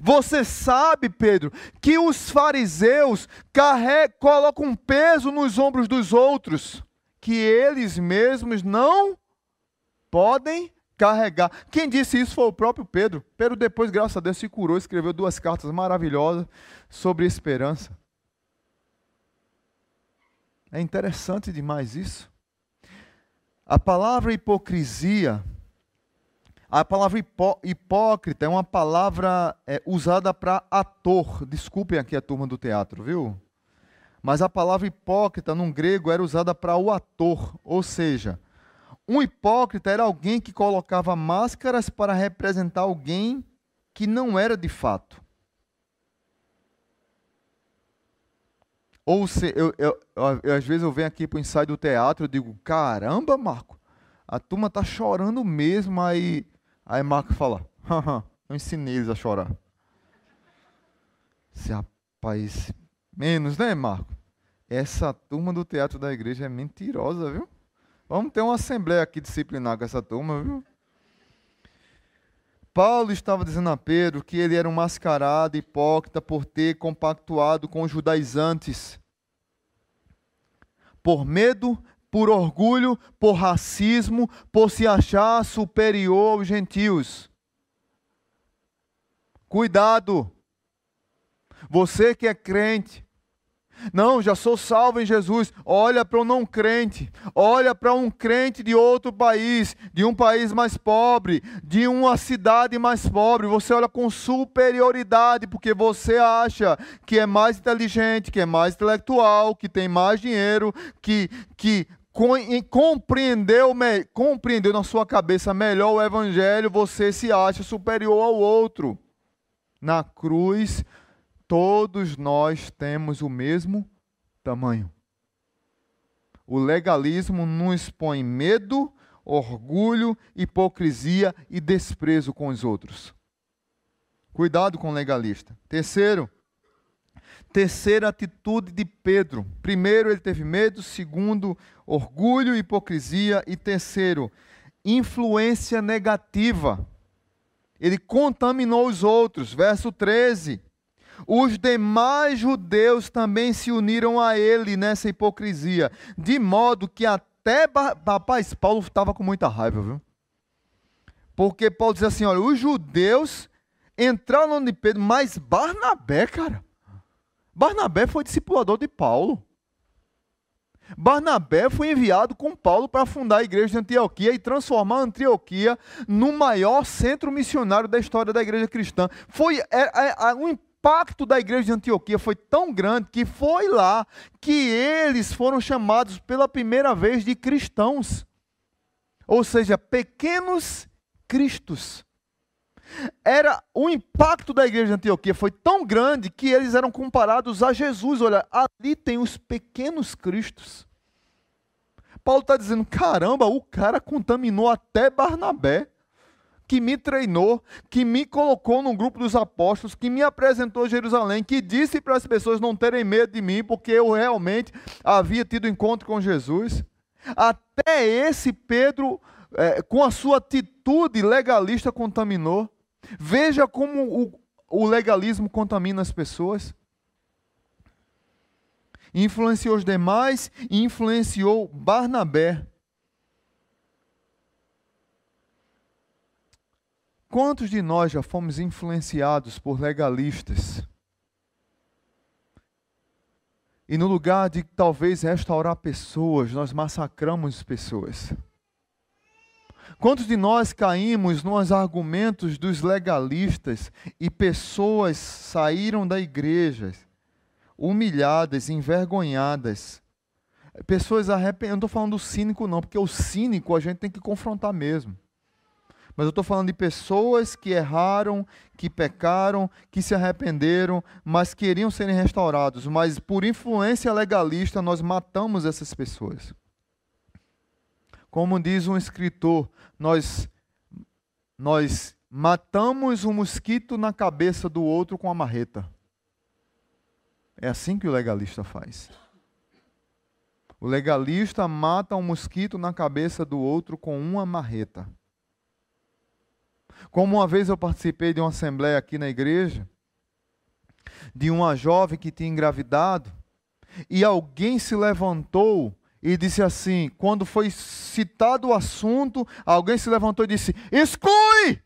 Speaker 1: Você sabe, Pedro, que os fariseus colocam um peso nos ombros dos outros, que eles mesmos não podem carregar. Quem disse isso foi o próprio Pedro. Pedro, depois, graças a Deus, se curou, escreveu duas cartas maravilhosas sobre esperança. É interessante demais isso. A palavra hipocrisia, a palavra hipó, hipócrita é uma palavra é, usada para ator. Desculpem aqui a turma do teatro, viu? Mas a palavra hipócrita no grego era usada para o ator, ou seja, um hipócrita era alguém que colocava máscaras para representar alguém que não era de fato. Ou se eu, eu, eu, às vezes eu venho aqui para o ensaio do teatro e digo, caramba, Marco, a turma tá chorando mesmo, aí, aí Marco fala, eu ensinei eles a chorar. Esse rapaz, menos, né, Marco? Essa turma do teatro da igreja é mentirosa, viu? Vamos ter uma assembleia aqui disciplinar com essa turma, viu? Paulo estava dizendo a Pedro que ele era um mascarado, hipócrita, por ter compactuado com os judaizantes. Por medo, por orgulho, por racismo, por se achar superior aos gentios. Cuidado! Você que é crente, não, já sou salvo em Jesus. Olha para um não crente, olha para um crente de outro país, de um país mais pobre, de uma cidade mais pobre. Você olha com superioridade, porque você acha que é mais inteligente, que é mais intelectual, que tem mais dinheiro, que, que compreendeu, compreendeu na sua cabeça melhor o evangelho, você se acha superior ao outro. Na cruz, todos nós temos o mesmo tamanho. O legalismo nos põe medo, orgulho, hipocrisia e desprezo com os outros. Cuidado com o legalista. Terceiro, terceira atitude de Pedro. Primeiro, ele teve medo. Segundo, orgulho, hipocrisia. E terceiro, influência negativa. Ele contaminou os outros. Verso 13. Os demais judeus também se uniram a ele nessa hipocrisia, de modo que até rapaz, Paulo estava com muita raiva, viu? Porque Paulo diz assim: olha, os judeus entraram no nome de Pedro, mas Barnabé, cara, Barnabé foi discipulador de Paulo. Barnabé foi enviado com Paulo para fundar a igreja de Antioquia e transformar Antioquia no maior centro missionário da história da igreja cristã. Foi é, é, é, impacto da igreja de Antioquia foi tão grande que foi lá que eles foram chamados pela primeira vez de cristãos. Ou seja, pequenos cristos. Era o impacto da igreja de Antioquia foi tão grande que eles eram comparados a Jesus. Olha, ali tem os pequenos cristos. Paulo está dizendo: caramba, o cara contaminou até Barnabé, que me treinou, que me colocou no grupo dos apóstolos, que me apresentou Jerusalém, que disse para as pessoas não terem medo de mim, porque eu realmente havia tido encontro com Jesus. Até esse Pedro, é, com a sua atitude legalista, contaminou. Veja como o, o legalismo contamina as pessoas. Influenciou os demais e influenciou Barnabé. Quantos de nós já fomos influenciados por legalistas? E no lugar de talvez restaurar pessoas, nós massacramos pessoas. Quantos de nós caímos nos argumentos dos legalistas e pessoas saíram da igreja humilhadas, envergonhadas? Pessoas arrependidas. Eu não estou falando do cínico, não, porque o cínico a gente tem que confrontar mesmo. Mas eu estou falando de pessoas que erraram, que pecaram, que se arrependeram, mas queriam serem restaurados. Mas por influência legalista, nós matamos essas pessoas. Como diz um escritor, nós, nós matamos um mosquito na cabeça do outro com a marreta. É assim que o legalista faz. O legalista mata um mosquito na cabeça do outro com uma marreta. Como uma vez eu participei de uma assembleia aqui na igreja, de uma jovem que tinha engravidado, e alguém se levantou e disse assim: quando foi citado o assunto, alguém se levantou e disse: exclui!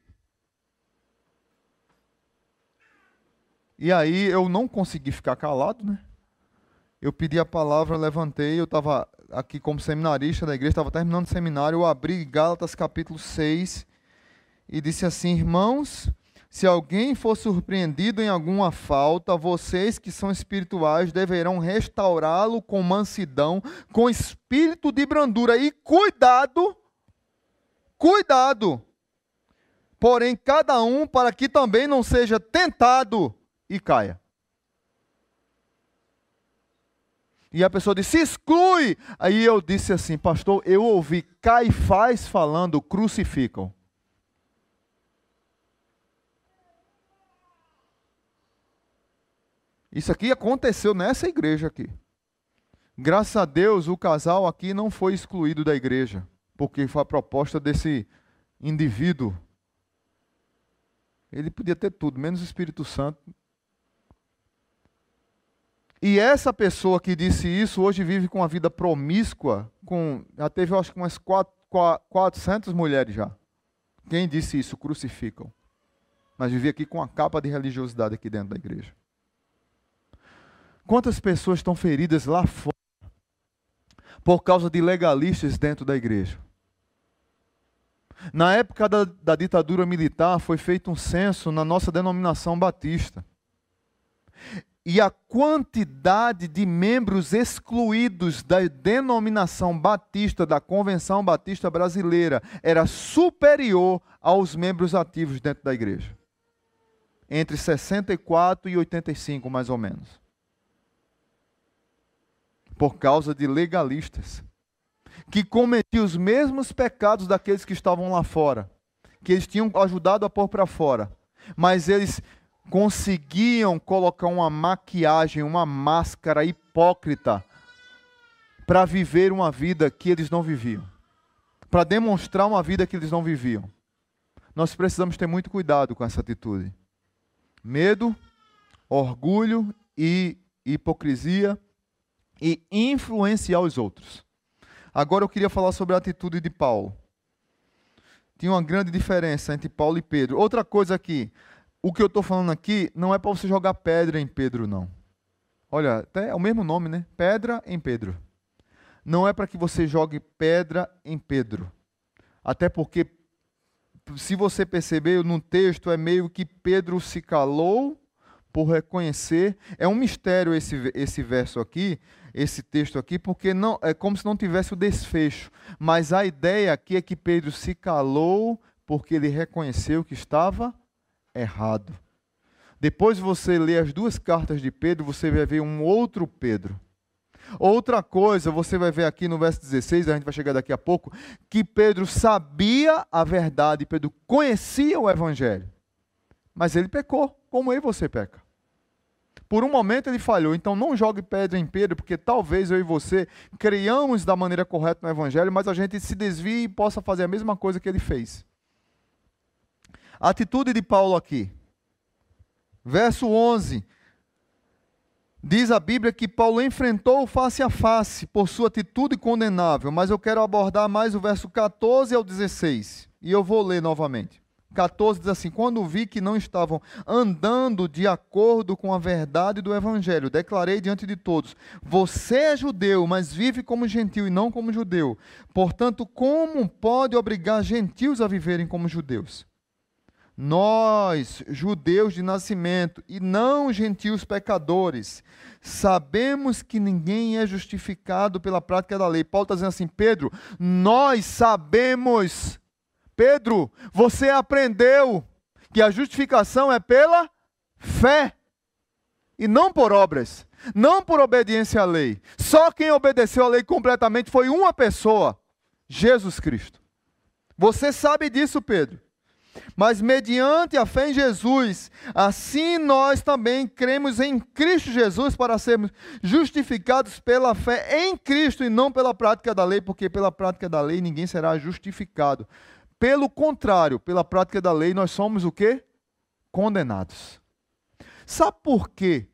Speaker 1: E aí eu não consegui ficar calado, né? Eu pedi a palavra, levantei, eu estava aqui como seminarista da igreja, estava terminando o seminário, eu abri Gálatas capítulo 6 e disse assim: Irmãos, se alguém for surpreendido em alguma falta, vocês que são espirituais deverão restaurá-lo com mansidão, com espírito de brandura. E cuidado, cuidado. Porém, cada um para que também não seja tentado e caia. E a pessoa disse: exclui. Aí eu disse assim, pastor, eu ouvi Caifás falando: crucificam. Isso aqui aconteceu nessa igreja aqui. Graças a Deus, o casal aqui não foi excluído da igreja, porque foi a proposta desse indivíduo. Ele podia ter tudo, menos o Espírito Santo. E essa pessoa que disse isso hoje vive com uma vida promíscua, com já teve acho que umas 400 mulheres já. Quem disse isso crucificam. Mas vivia aqui com a capa de religiosidade aqui dentro da igreja. Quantas pessoas estão feridas lá fora por causa de legalistas dentro da igreja? Na época da, da ditadura militar, foi feito um censo na nossa denominação batista. E a quantidade de membros excluídos da denominação batista, da Convenção Batista Brasileira, era superior aos membros ativos dentro da igreja. Entre 64 e 85, mais ou menos por causa de legalistas que cometiam os mesmos pecados daqueles que estavam lá fora, que eles tinham ajudado a pôr para fora, mas eles conseguiam colocar uma maquiagem, uma máscara hipócrita para viver uma vida que eles não viviam, para demonstrar uma vida que eles não viviam. Nós precisamos ter muito cuidado com essa atitude. Medo, orgulho e hipocrisia e influenciar os outros. Agora eu queria falar sobre a atitude de Paulo. Tinha uma grande diferença entre Paulo e Pedro. Outra coisa aqui, o que eu estou falando aqui não é para você jogar pedra em Pedro, não. Olha, até é o mesmo nome, né? Pedra em Pedro. Não é para que você jogue pedra em Pedro. Até porque, se você perceber no texto, é meio que Pedro se calou por reconhecer. É um mistério esse, esse verso aqui, esse texto aqui, porque não é como se não tivesse o desfecho. Mas a ideia aqui é que Pedro se calou porque ele reconheceu que estava errado. Depois você lê as duas cartas de Pedro, você vai ver um outro Pedro. Outra coisa, você vai ver aqui no verso 16, a gente vai chegar daqui a pouco, que Pedro sabia a verdade, Pedro conhecia o evangelho. Mas ele pecou, como eu e você peca. Por um momento ele falhou, então não jogue pedra em Pedro, porque talvez eu e você criamos da maneira correta no Evangelho, mas a gente se desvie e possa fazer a mesma coisa que ele fez. A atitude de Paulo aqui. Verso 11. Diz a Bíblia que Paulo enfrentou face a face por sua atitude condenável, mas eu quero abordar mais o verso 14 ao 16. E eu vou ler novamente. 14 diz assim: Quando vi que não estavam andando de acordo com a verdade do Evangelho, declarei diante de todos: Você é judeu, mas vive como gentil e não como judeu. Portanto, como pode obrigar gentios a viverem como judeus? Nós, judeus de nascimento e não gentios pecadores, sabemos que ninguém é justificado pela prática da lei. Paulo está dizendo assim: Pedro, nós sabemos Pedro, você aprendeu que a justificação é pela fé e não por obras, não por obediência à lei. Só quem obedeceu à lei completamente foi uma pessoa, Jesus Cristo. Você sabe disso, Pedro. Mas mediante a fé em Jesus, assim nós também cremos em Cristo Jesus para sermos justificados pela fé em Cristo e não pela prática da lei, porque pela prática da lei ninguém será justificado. Pelo contrário, pela prática da lei, nós somos o quê? Condenados. Sabe por que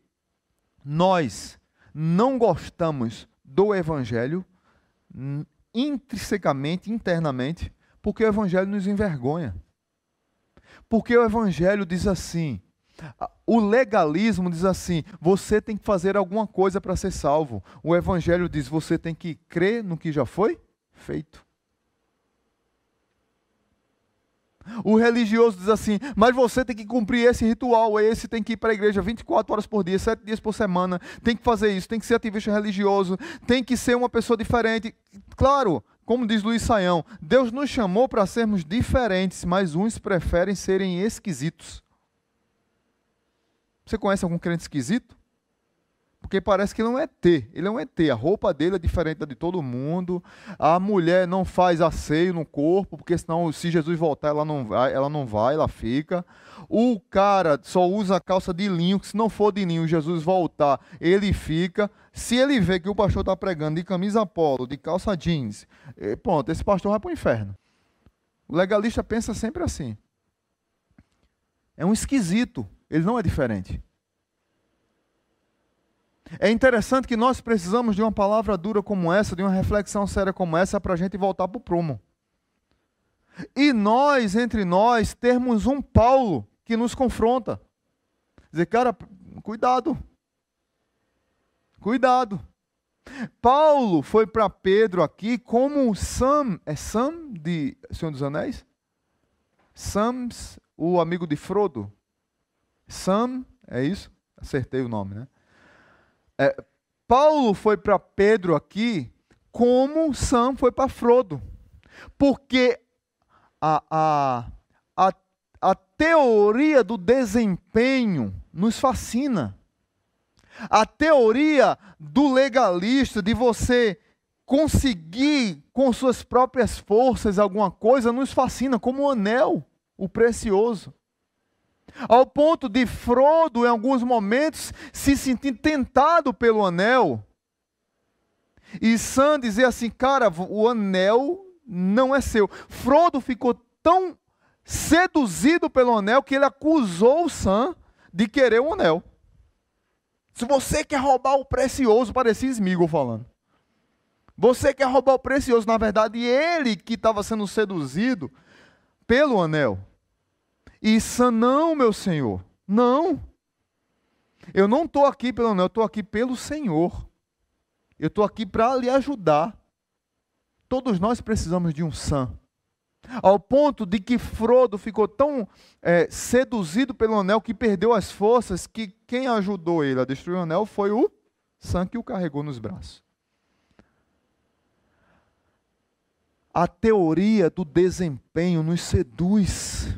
Speaker 1: nós não gostamos do evangelho intrinsecamente, internamente? Porque o evangelho nos envergonha. Porque o evangelho diz assim: o legalismo diz assim: você tem que fazer alguma coisa para ser salvo. O evangelho diz: você tem que crer no que já foi feito. O religioso diz assim: mas você tem que cumprir esse ritual, esse tem que ir para a igreja 24 horas por dia, 7 dias por semana, tem que fazer isso, tem que ser ativista religioso, tem que ser uma pessoa diferente. Claro, como diz Luiz Saião, Deus nos chamou para sermos diferentes, mas uns preferem serem esquisitos. Você conhece algum crente esquisito? Porque parece que ele é T. Ele é um ET. A roupa dele é diferente da de todo mundo. A mulher não faz asseio no corpo, porque senão, se Jesus voltar, ela não vai, ela não vai, ela fica. O cara só usa calça de linho, que se não for de linho, Jesus voltar, ele fica. Se ele vê que o pastor está pregando de camisa polo, de calça jeans, eh, pronto, esse pastor vai para o inferno. O legalista pensa sempre assim. É um esquisito. Ele não é diferente. É interessante que nós precisamos de uma palavra dura como essa, de uma reflexão séria como essa, para a gente voltar para o prumo. E nós, entre nós, termos um Paulo que nos confronta. Dizer, cara, cuidado. Cuidado. Paulo foi para Pedro aqui como Sam, é Sam de Senhor dos Anéis? Sams, o amigo de Frodo. Sam, é isso? Acertei o nome, né? É, Paulo foi para Pedro aqui como Sam foi para Frodo. Porque a, a, a, a teoria do desempenho nos fascina. A teoria do legalista, de você conseguir com suas próprias forças alguma coisa, nos fascina, como o anel, o precioso ao ponto de Frodo, em alguns momentos, se sentir tentado pelo anel. E Sam dizer assim: cara, o anel não é seu. Frodo ficou tão seduzido pelo anel que ele acusou Sam de querer o anel. Se você quer roubar o precioso, parecia Smigol falando. Você quer roubar o precioso, na verdade, ele que estava sendo seduzido pelo anel. E Sam, não, meu Senhor, não. Eu não estou aqui pelo não, eu estou aqui pelo Senhor. Eu estou aqui para lhe ajudar. Todos nós precisamos de um Sam. Ao ponto de que Frodo ficou tão é, seduzido pelo anel que perdeu as forças, que quem ajudou ele a destruir o anel foi o Sam que o carregou nos braços. A teoria do desempenho nos seduz.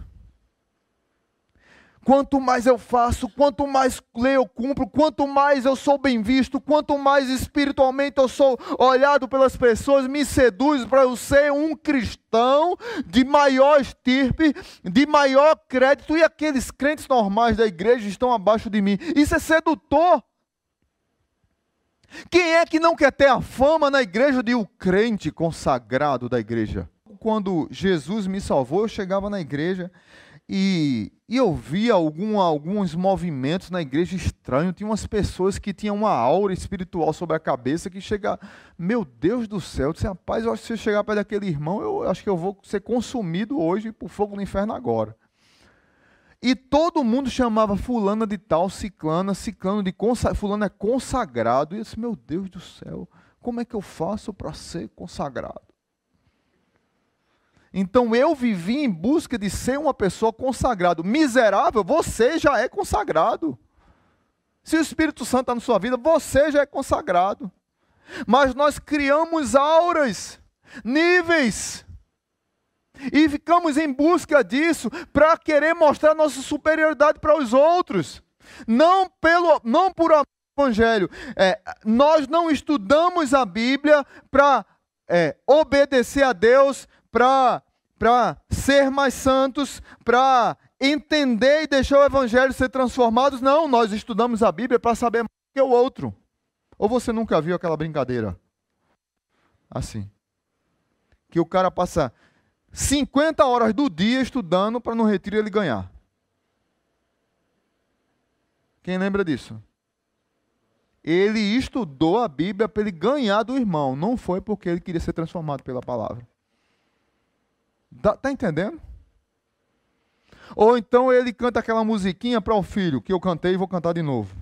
Speaker 1: Quanto mais eu faço, quanto mais leio eu cumpro, quanto mais eu sou bem visto, quanto mais espiritualmente eu sou olhado pelas pessoas, me seduz para eu ser um cristão de maior estirpe, de maior crédito, e aqueles crentes normais da igreja estão abaixo de mim. Isso é sedutor. Quem é que não quer ter a fama na igreja de o crente consagrado da igreja? Quando Jesus me salvou, eu chegava na igreja e, e eu via algum, alguns movimentos na igreja estranhos. Tinha umas pessoas que tinham uma aura espiritual sobre a cabeça que chega, meu Deus do céu, eu disse, rapaz, eu acho que se eu chegar perto daquele irmão, eu acho que eu vou ser consumido hoje por fogo do inferno agora. E todo mundo chamava fulana de tal, ciclana, ciclano de consagrado, fulano é consagrado. E eu disse, meu Deus do céu, como é que eu faço para ser consagrado? Então eu vivi em busca de ser uma pessoa consagrada. Miserável, você já é consagrado. Se o Espírito Santo está na sua vida, você já é consagrado. Mas nós criamos auras, níveis, e ficamos em busca disso para querer mostrar nossa superioridade para os outros. Não, pelo, não por evangelho. É, nós não estudamos a Bíblia para é, obedecer a Deus, para ser mais santos, para entender e deixar o Evangelho ser transformados. Não, nós estudamos a Bíblia para saber mais que o outro. Ou você nunca viu aquela brincadeira? Assim. Que o cara passa 50 horas do dia estudando para no retiro ele ganhar. Quem lembra disso? Ele estudou a Bíblia para ele ganhar do irmão, não foi porque ele queria ser transformado pela palavra. Está tá entendendo? Ou então ele canta aquela musiquinha para o filho, que eu cantei e vou cantar de novo.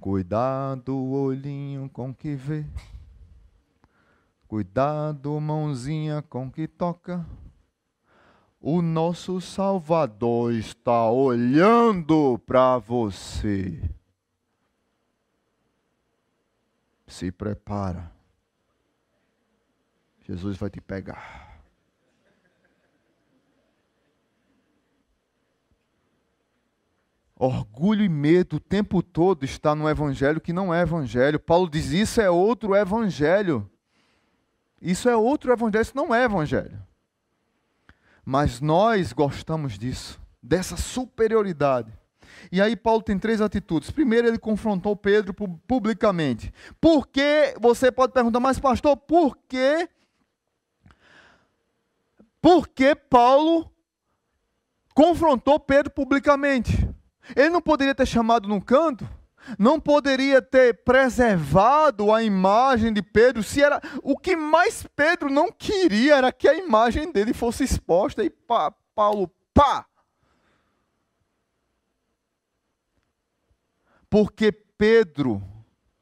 Speaker 1: Cuidado, olhinho com que vê. Cuidado, mãozinha com que toca. O nosso Salvador está olhando para você. Se prepara. Jesus vai te pegar. Orgulho e medo o tempo todo está no evangelho que não é evangelho. Paulo diz: Isso é outro evangelho. Isso é outro evangelho, isso não é evangelho. Mas nós gostamos disso, dessa superioridade. E aí Paulo tem três atitudes. Primeiro, ele confrontou Pedro publicamente. Por que, você pode perguntar, mas pastor, por que porque Paulo confrontou Pedro publicamente. Ele não poderia ter chamado num canto, não poderia ter preservado a imagem de Pedro, se era o que mais Pedro não queria era que a imagem dele fosse exposta e pá, Paulo, pá. Porque Pedro,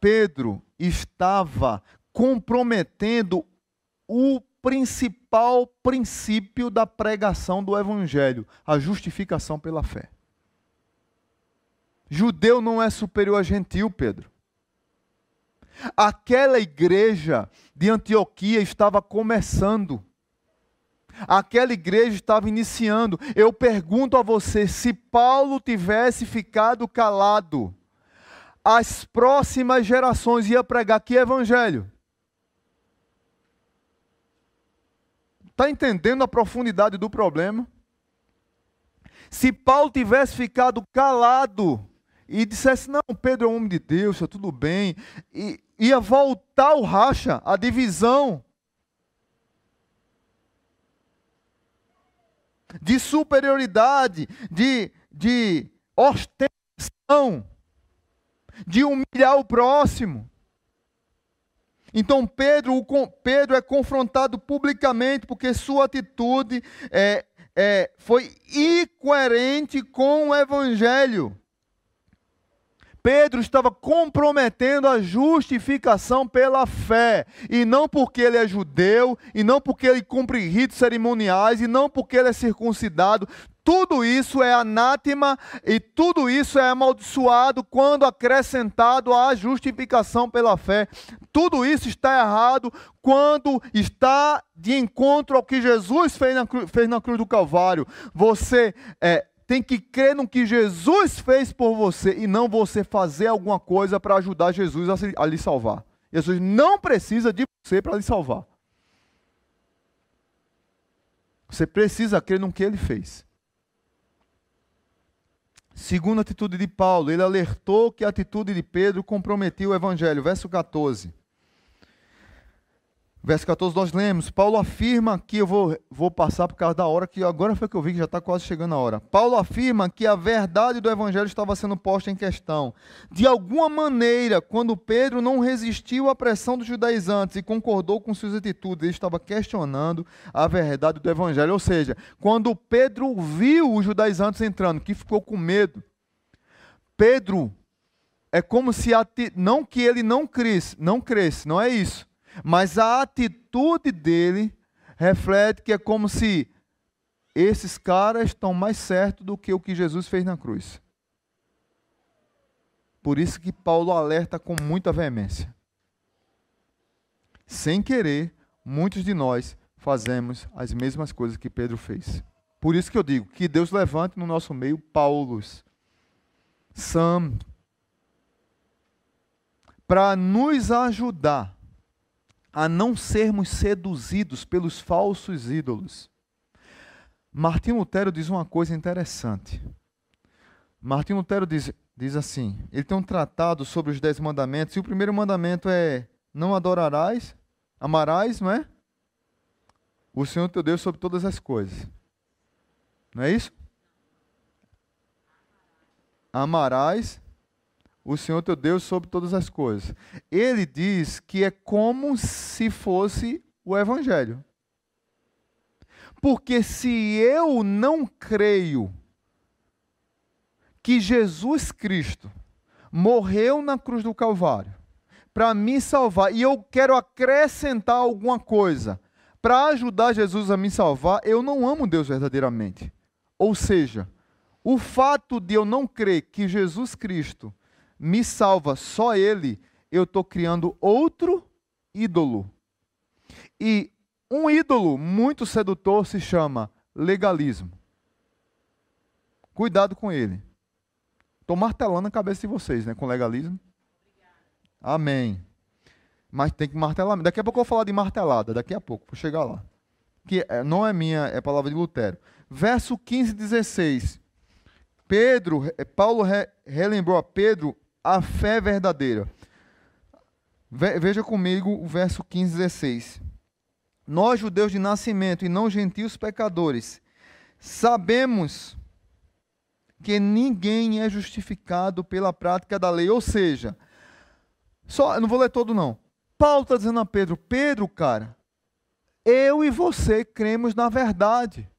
Speaker 1: Pedro estava comprometendo o principal princípio da pregação do Evangelho, a justificação pela fé. Judeu não é superior a gentil, Pedro. Aquela igreja de Antioquia estava começando. Aquela igreja estava iniciando. Eu pergunto a você: se Paulo tivesse ficado calado, as próximas gerações iam pregar que evangelho? Está entendendo a profundidade do problema? Se Paulo tivesse ficado calado e dissesse, não, Pedro é um homem de Deus, está tudo bem, e ia voltar o racha, a divisão de superioridade, de, de ostentação, de humilhar o próximo. Então Pedro, Pedro é confrontado publicamente porque sua atitude é, é, foi incoerente com o evangelho. Pedro estava comprometendo a justificação pela fé, e não porque ele é judeu, e não porque ele cumpre ritos cerimoniais, e não porque ele é circuncidado. Tudo isso é anátema e tudo isso é amaldiçoado quando acrescentado à justificação pela fé. Tudo isso está errado quando está de encontro ao que Jesus fez na, cruz, fez na cruz do Calvário. Você é, tem que crer no que Jesus fez por você e não você fazer alguma coisa para ajudar Jesus a, a lhe salvar. Jesus não precisa de você para lhe salvar. Você precisa crer no que ele fez. Segunda atitude de Paulo, ele alertou que a atitude de Pedro comprometia o evangelho. Verso 14. Verso 14 nós lemos, Paulo afirma que eu vou, vou passar por causa da hora, que agora foi que eu vi que já está quase chegando a hora. Paulo afirma que a verdade do evangelho estava sendo posta em questão. De alguma maneira, quando Pedro não resistiu à pressão dos judaizantes e concordou com suas atitudes, ele estava questionando a verdade do evangelho. Ou seja, quando Pedro viu os judaizantes entrando, que ficou com medo, Pedro é como se não que ele não cresce, não cresce, não é isso mas a atitude dele reflete que é como se esses caras estão mais certos do que o que Jesus fez na cruz. Por isso que Paulo alerta com muita veemência. Sem querer, muitos de nós fazemos as mesmas coisas que Pedro fez. Por isso que eu digo que Deus levante no nosso meio Paulos, Sam, para nos ajudar a não sermos seduzidos pelos falsos ídolos. Martim Lutero diz uma coisa interessante. Martim Lutero diz, diz assim: ele tem um tratado sobre os dez mandamentos, e o primeiro mandamento é: não adorarás, amarás, não é? O Senhor teu Deus sobre todas as coisas. Não é isso? Amarás o Senhor teu Deus sobre todas as coisas. Ele diz que é como se fosse o Evangelho. Porque se eu não creio que Jesus Cristo morreu na cruz do Calvário para me salvar e eu quero acrescentar alguma coisa para ajudar Jesus a me salvar, eu não amo Deus verdadeiramente. Ou seja, o fato de eu não crer que Jesus Cristo me salva só Ele, eu estou criando outro ídolo. E um ídolo muito sedutor se chama legalismo. Cuidado com ele. Estou martelando a cabeça de vocês, né? Com legalismo. Amém. Mas tem que martelar. Daqui a pouco eu vou falar de martelada. Daqui a pouco, vou chegar lá. Que é, não é minha, é palavra de Lutero. Verso 15 e 16. Pedro, Paulo relembrou a Pedro a fé verdadeira. Veja comigo o verso 15 e 16. Nós, judeus de nascimento e não gentios pecadores, sabemos que ninguém é justificado pela prática da lei. Ou seja, só, não vou ler todo não. Paulo está dizendo a Pedro, Pedro, cara, eu e você cremos na verdade.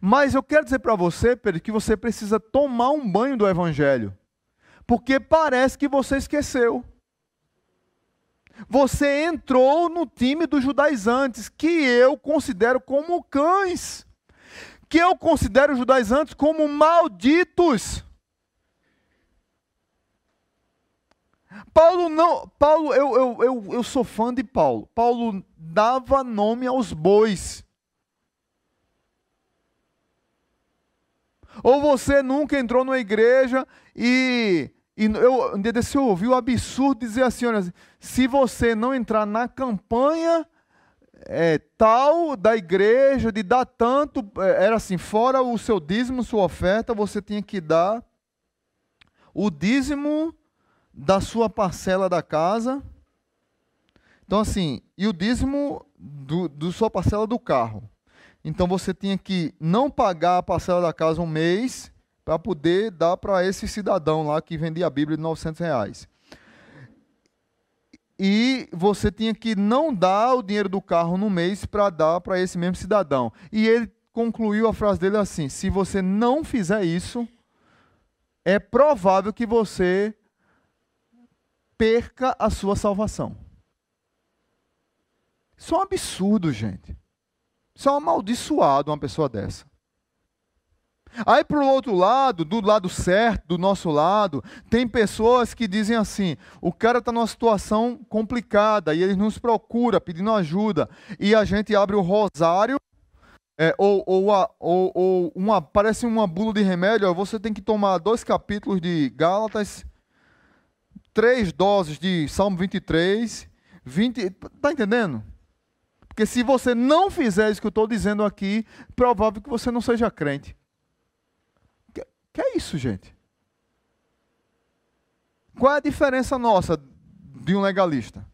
Speaker 1: Mas eu quero dizer para você, Pedro, que você precisa tomar um banho do Evangelho porque parece que você esqueceu. Você entrou no time dos judaizantes, que eu considero como cães, que eu considero os judaizantes como malditos. Paulo não, Paulo, eu, eu, eu, eu sou fã de Paulo. Paulo dava nome aos bois. Ou você nunca entrou numa igreja e, e eu, desse eu ouvi o absurdo dizer assim: olha, se você não entrar na campanha é, tal da igreja, de dar tanto, é, era assim, fora o seu dízimo, sua oferta, você tinha que dar o dízimo da sua parcela da casa. Então, assim, e o dízimo do, do sua parcela do carro. Então você tinha que não pagar a parcela da casa um mês para poder dar para esse cidadão lá que vendia a Bíblia de 900 reais. E você tinha que não dar o dinheiro do carro no mês para dar para esse mesmo cidadão. E ele concluiu a frase dele assim: se você não fizer isso, é provável que você perca a sua salvação. Isso é um absurdo, gente. Isso é um amaldiçoado uma pessoa dessa. Aí, para o outro lado, do lado certo, do nosso lado, tem pessoas que dizem assim: o cara está numa situação complicada e ele nos procura pedindo ajuda. E a gente abre o rosário, é, ou, ou, ou, ou, uma, parece uma bula de remédio. Você tem que tomar dois capítulos de Gálatas, três doses de Salmo 23, 20. Está entendendo? Porque se você não fizer isso que eu estou dizendo aqui, provável que você não seja crente. Que, que é isso, gente? Qual é a diferença nossa de um legalista?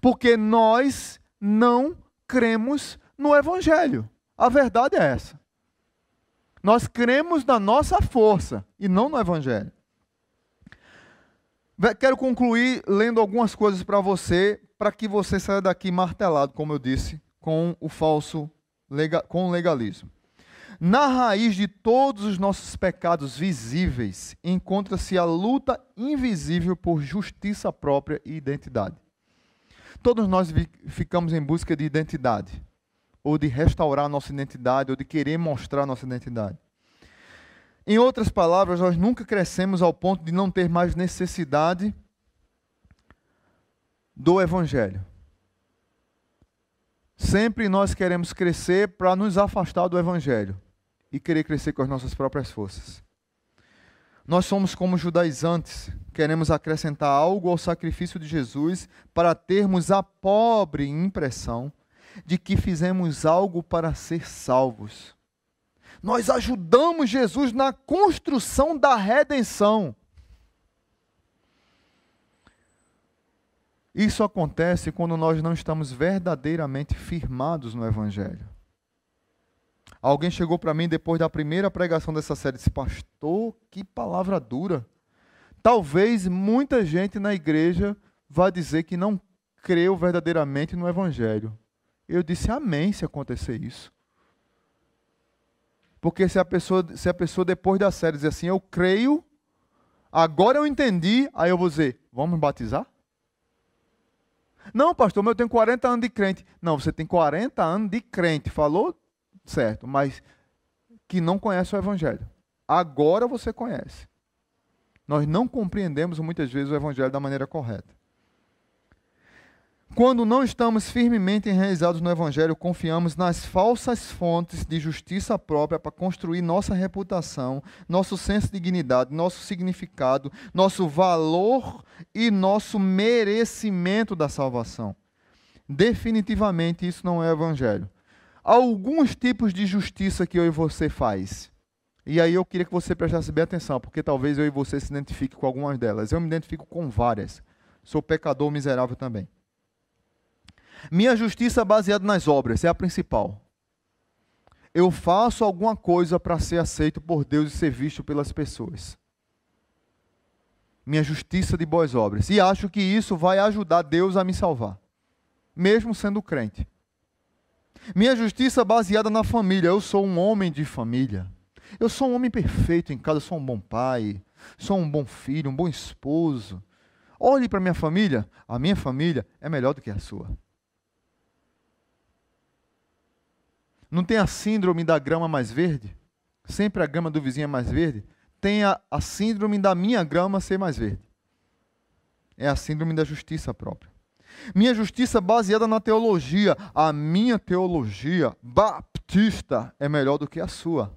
Speaker 1: Porque nós não cremos no Evangelho. A verdade é essa. Nós cremos na nossa força e não no Evangelho. Quero concluir lendo algumas coisas para você, para que você saia daqui martelado, como eu disse, com o falso com o legalismo. Na raiz de todos os nossos pecados visíveis encontra-se a luta invisível por justiça própria e identidade. Todos nós ficamos em busca de identidade, ou de restaurar nossa identidade, ou de querer mostrar nossa identidade. Em outras palavras, nós nunca crescemos ao ponto de não ter mais necessidade do Evangelho. Sempre nós queremos crescer para nos afastar do Evangelho e querer crescer com as nossas próprias forças. Nós somos como judaizantes, queremos acrescentar algo ao sacrifício de Jesus para termos a pobre impressão de que fizemos algo para ser salvos. Nós ajudamos Jesus na construção da redenção. Isso acontece quando nós não estamos verdadeiramente firmados no Evangelho. Alguém chegou para mim depois da primeira pregação dessa série e disse: Pastor, que palavra dura. Talvez muita gente na igreja vá dizer que não creu verdadeiramente no Evangelho. Eu disse amém se acontecer isso. Porque se a pessoa, se a pessoa depois da série dizer assim, eu creio, agora eu entendi, aí eu vou dizer, vamos batizar? Não, pastor, mas eu tenho 40 anos de crente. Não, você tem 40 anos de crente, falou certo, mas que não conhece o Evangelho. Agora você conhece. Nós não compreendemos muitas vezes o Evangelho da maneira correta. Quando não estamos firmemente enraizados no Evangelho, confiamos nas falsas fontes de justiça própria para construir nossa reputação, nosso senso de dignidade, nosso significado, nosso valor e nosso merecimento da salvação. Definitivamente isso não é Evangelho. Alguns tipos de justiça que eu e você faz. E aí eu queria que você prestasse bem atenção, porque talvez eu e você se identifique com algumas delas. Eu me identifico com várias. Sou pecador miserável também. Minha justiça baseada nas obras é a principal. Eu faço alguma coisa para ser aceito por Deus e ser visto pelas pessoas. Minha justiça de boas obras. E acho que isso vai ajudar Deus a me salvar, mesmo sendo crente. Minha justiça baseada na família. Eu sou um homem de família. Eu sou um homem perfeito em casa, sou um bom pai, sou um bom filho, um bom esposo. Olhe para minha família, a minha família é melhor do que a sua. Não tem a síndrome da grama mais verde? Sempre a grama do vizinho é mais verde? Tem a, a síndrome da minha grama ser mais verde. É a síndrome da justiça própria. Minha justiça baseada na teologia. A minha teologia baptista é melhor do que a sua.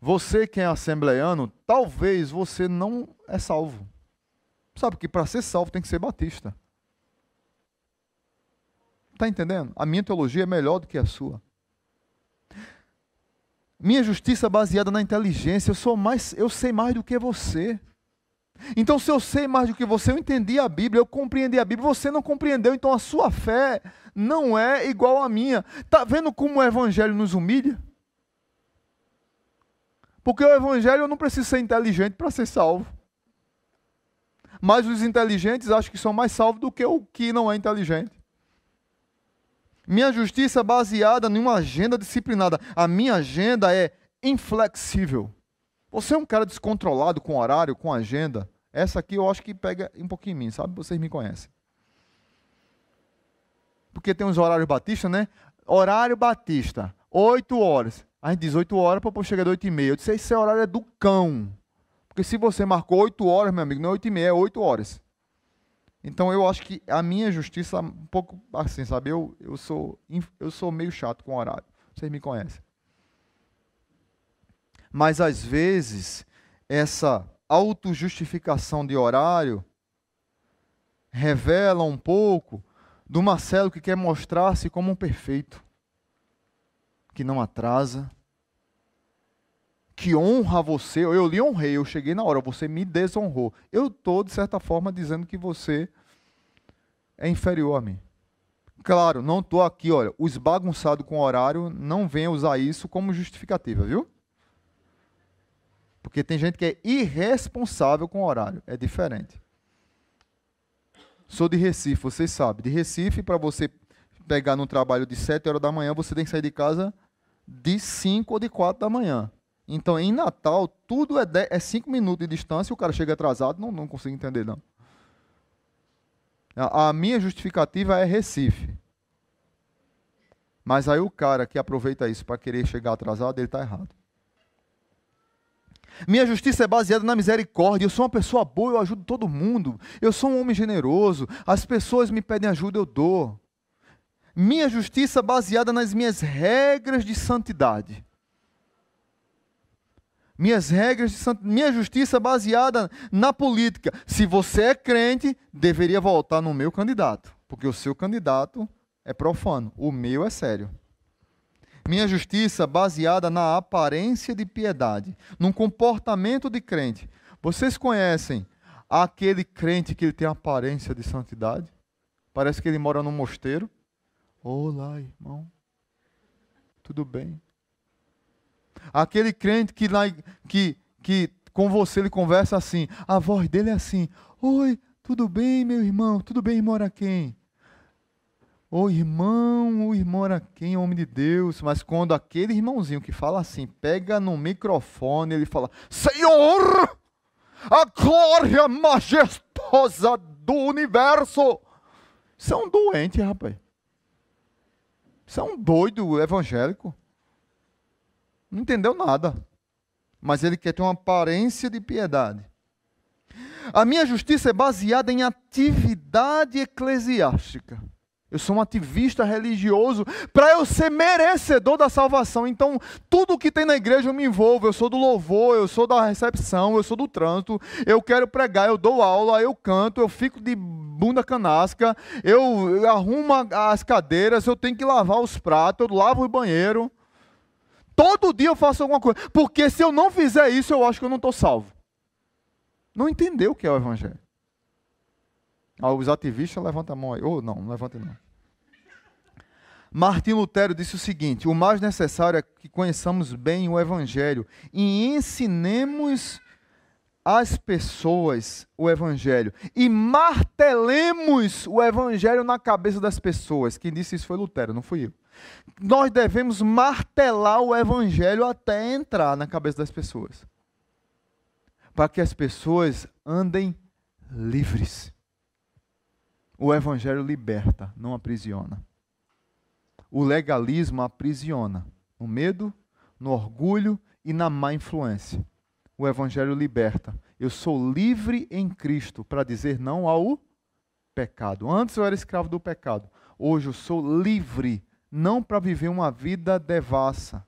Speaker 1: Você que é assembleiano, talvez você não é salvo. Sabe que para ser salvo tem que ser batista. Está entendendo? A minha teologia é melhor do que a sua. Minha justiça é baseada na inteligência. Eu sou mais, eu sei mais do que você. Então, se eu sei mais do que você, eu entendi a Bíblia, eu compreendi a Bíblia, você não compreendeu, então a sua fé não é igual à minha. Está vendo como o Evangelho nos humilha? Porque o Evangelho eu não preciso ser inteligente para ser salvo. Mas os inteligentes acham que são mais salvos do que o que não é inteligente. Minha justiça é baseada em uma agenda disciplinada. A minha agenda é inflexível. Você é um cara descontrolado com horário, com agenda. Essa aqui eu acho que pega um pouquinho em mim, sabe? Vocês me conhecem. Porque tem uns horários batistas, né? Horário batista, 8 horas. A gente diz 8 horas para chegar de 8 e meia. Eu disse, esse horário é do cão. Porque se você marcou 8 horas, meu amigo, não é 8 e meia, é 8 horas. Então eu acho que a minha justiça, um pouco assim, sabe? Eu, eu, sou, eu sou meio chato com horário. Vocês me conhecem. Mas às vezes, essa autojustificação de horário revela um pouco do Marcelo que quer mostrar-se como um perfeito, que não atrasa, que honra você. Eu lhe honrei, eu cheguei na hora, você me desonrou. Eu estou, de certa forma, dizendo que você é inferior a mim. Claro, não estou aqui, olha, os bagunçados com horário, não venha usar isso como justificativa, viu? Porque tem gente que é irresponsável com horário, é diferente. Sou de Recife, vocês sabem. De Recife, para você pegar no trabalho de 7 horas da manhã, você tem que sair de casa de 5 ou de 4 da manhã. Então, em Natal, tudo é 5 é minutos de distância e o cara chega atrasado, não, não consigo entender, não. A, a minha justificativa é Recife. Mas aí o cara que aproveita isso para querer chegar atrasado, ele está errado. Minha justiça é baseada na misericórdia. Eu sou uma pessoa boa, eu ajudo todo mundo. Eu sou um homem generoso. As pessoas me pedem ajuda, eu dou. Minha justiça é baseada nas minhas regras de santidade. Minhas regras santidade. Minha justiça é baseada na política. Se você é crente, deveria votar no meu candidato, porque o seu candidato é profano, o meu é sério. Minha justiça baseada na aparência de piedade, num comportamento de crente. Vocês conhecem aquele crente que ele tem aparência de santidade? Parece que ele mora num mosteiro. Olá, irmão. Tudo bem? Aquele crente que, que, que com você ele conversa assim, a voz dele é assim: Oi, tudo bem, meu irmão? Tudo bem, mora quem? O irmão, o irmão era quem? Homem de Deus. Mas quando aquele irmãozinho que fala assim, pega no microfone, ele fala: Senhor, a glória majestosa do universo. Isso é um doente, rapaz. Isso é um doido evangélico. Não entendeu nada. Mas ele quer ter uma aparência de piedade. A minha justiça é baseada em atividade eclesiástica. Eu sou um ativista religioso para eu ser merecedor da salvação. Então, tudo que tem na igreja eu me envolvo. Eu sou do louvor, eu sou da recepção, eu sou do trânsito. Eu quero pregar, eu dou aula, eu canto, eu fico de bunda canasca, eu, eu arrumo as cadeiras, eu tenho que lavar os pratos, eu lavo o banheiro. Todo dia eu faço alguma coisa. Porque se eu não fizer isso, eu acho que eu não estou salvo. Não entendeu o que é o evangelho. Ah, os ativistas levantam a mão aí. Ou oh, não, não levantem não. Martim Lutero disse o seguinte: o mais necessário é que conheçamos bem o Evangelho e ensinemos às pessoas o Evangelho e martelemos o Evangelho na cabeça das pessoas. Quem disse isso foi Lutero, não fui eu. Nós devemos martelar o Evangelho até entrar na cabeça das pessoas, para que as pessoas andem livres. O Evangelho liberta, não aprisiona. O legalismo aprisiona no medo, no orgulho e na má influência. O Evangelho liberta. Eu sou livre em Cristo para dizer não ao pecado. Antes eu era escravo do pecado. Hoje eu sou livre, não para viver uma vida devassa,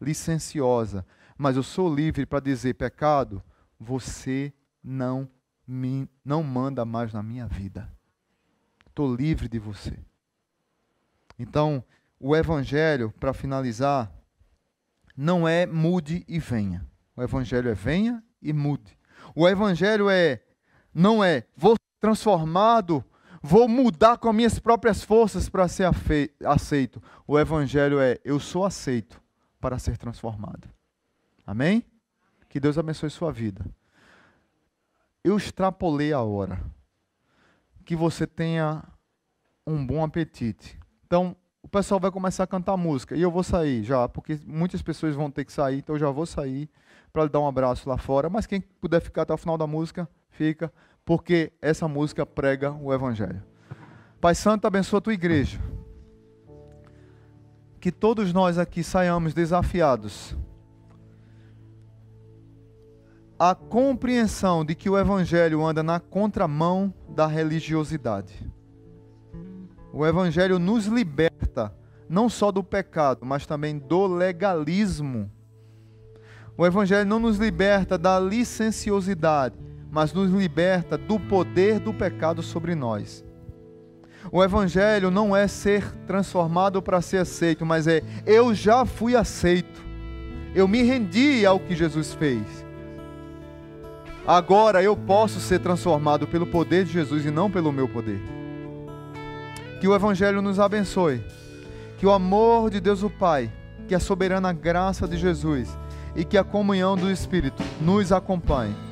Speaker 1: licenciosa, mas eu sou livre para dizer: pecado, você não me não manda mais na minha vida. Estou livre de você. Então, o Evangelho, para finalizar, não é mude e venha. O Evangelho é venha e mude. O Evangelho é não é vou transformado, vou mudar com as minhas próprias forças para ser aceito. O Evangelho é eu sou aceito para ser transformado. Amém? Que Deus abençoe sua vida. Eu extrapolei a hora que você tenha um bom apetite. Então, o pessoal vai começar a cantar música e eu vou sair já, porque muitas pessoas vão ter que sair, então eu já vou sair para dar um abraço lá fora. Mas quem puder ficar até o final da música, fica, porque essa música prega o Evangelho. Pai Santo, abençoa a tua igreja. Que todos nós aqui saiamos desafiados a compreensão de que o Evangelho anda na contramão da religiosidade. O Evangelho nos liberta não só do pecado, mas também do legalismo. O Evangelho não nos liberta da licenciosidade, mas nos liberta do poder do pecado sobre nós. O Evangelho não é ser transformado para ser aceito, mas é eu já fui aceito. Eu me rendi ao que Jesus fez. Agora eu posso ser transformado pelo poder de Jesus e não pelo meu poder. Que o Evangelho nos abençoe. Que o amor de Deus o Pai, que a soberana graça de Jesus e que a comunhão do Espírito nos acompanhe.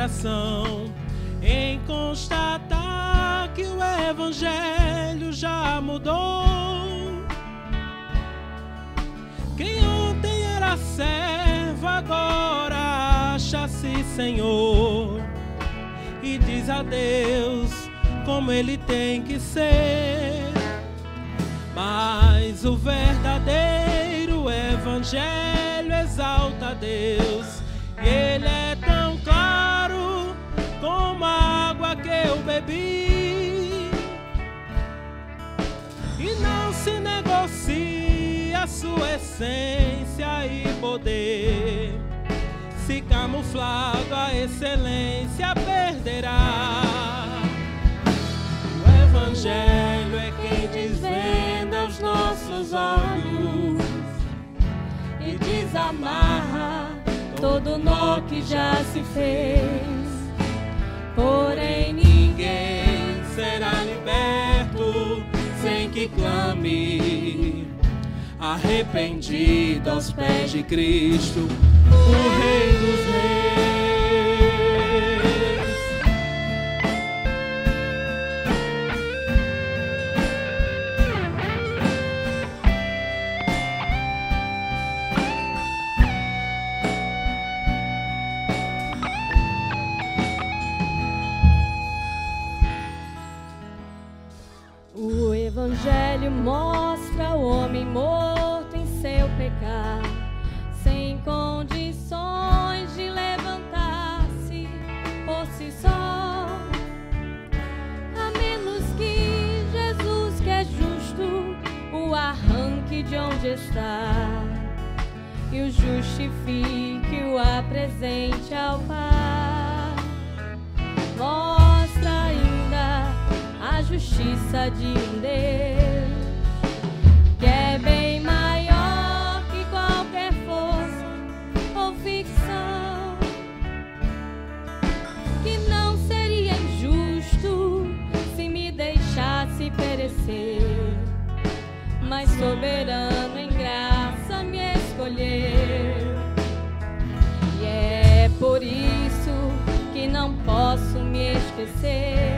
Speaker 2: Coração em constatar que o Evangelho já mudou. Quem ontem era servo, agora acha-se Senhor e diz a Deus como ele tem que ser. Mas o verdadeiro Evangelho Deus ele é tão como a água que eu bebi. E não se negocia sua essência e poder. Se camuflado a excelência perderá. O Evangelho é quem desvenda os nossos olhos desamarra todo nó que já se fez Porém, ninguém será liberto sem que clame, arrependido aos pés de Cristo, o Rei dos Reis.
Speaker 3: Evangelho mostra o homem morto em seu pecado, sem condições de levantar-se por si só. A menos que Jesus, que é justo, o arranque de onde está e o justifique, o apresente ao Pai. Justiça de um Deus que é bem maior que qualquer força ou ficção, que não seria injusto se me deixasse perecer, mas soberano em graça me escolheu. E é por isso que não posso me esquecer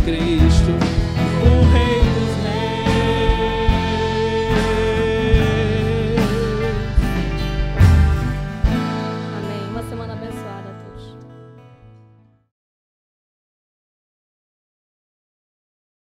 Speaker 2: arrependido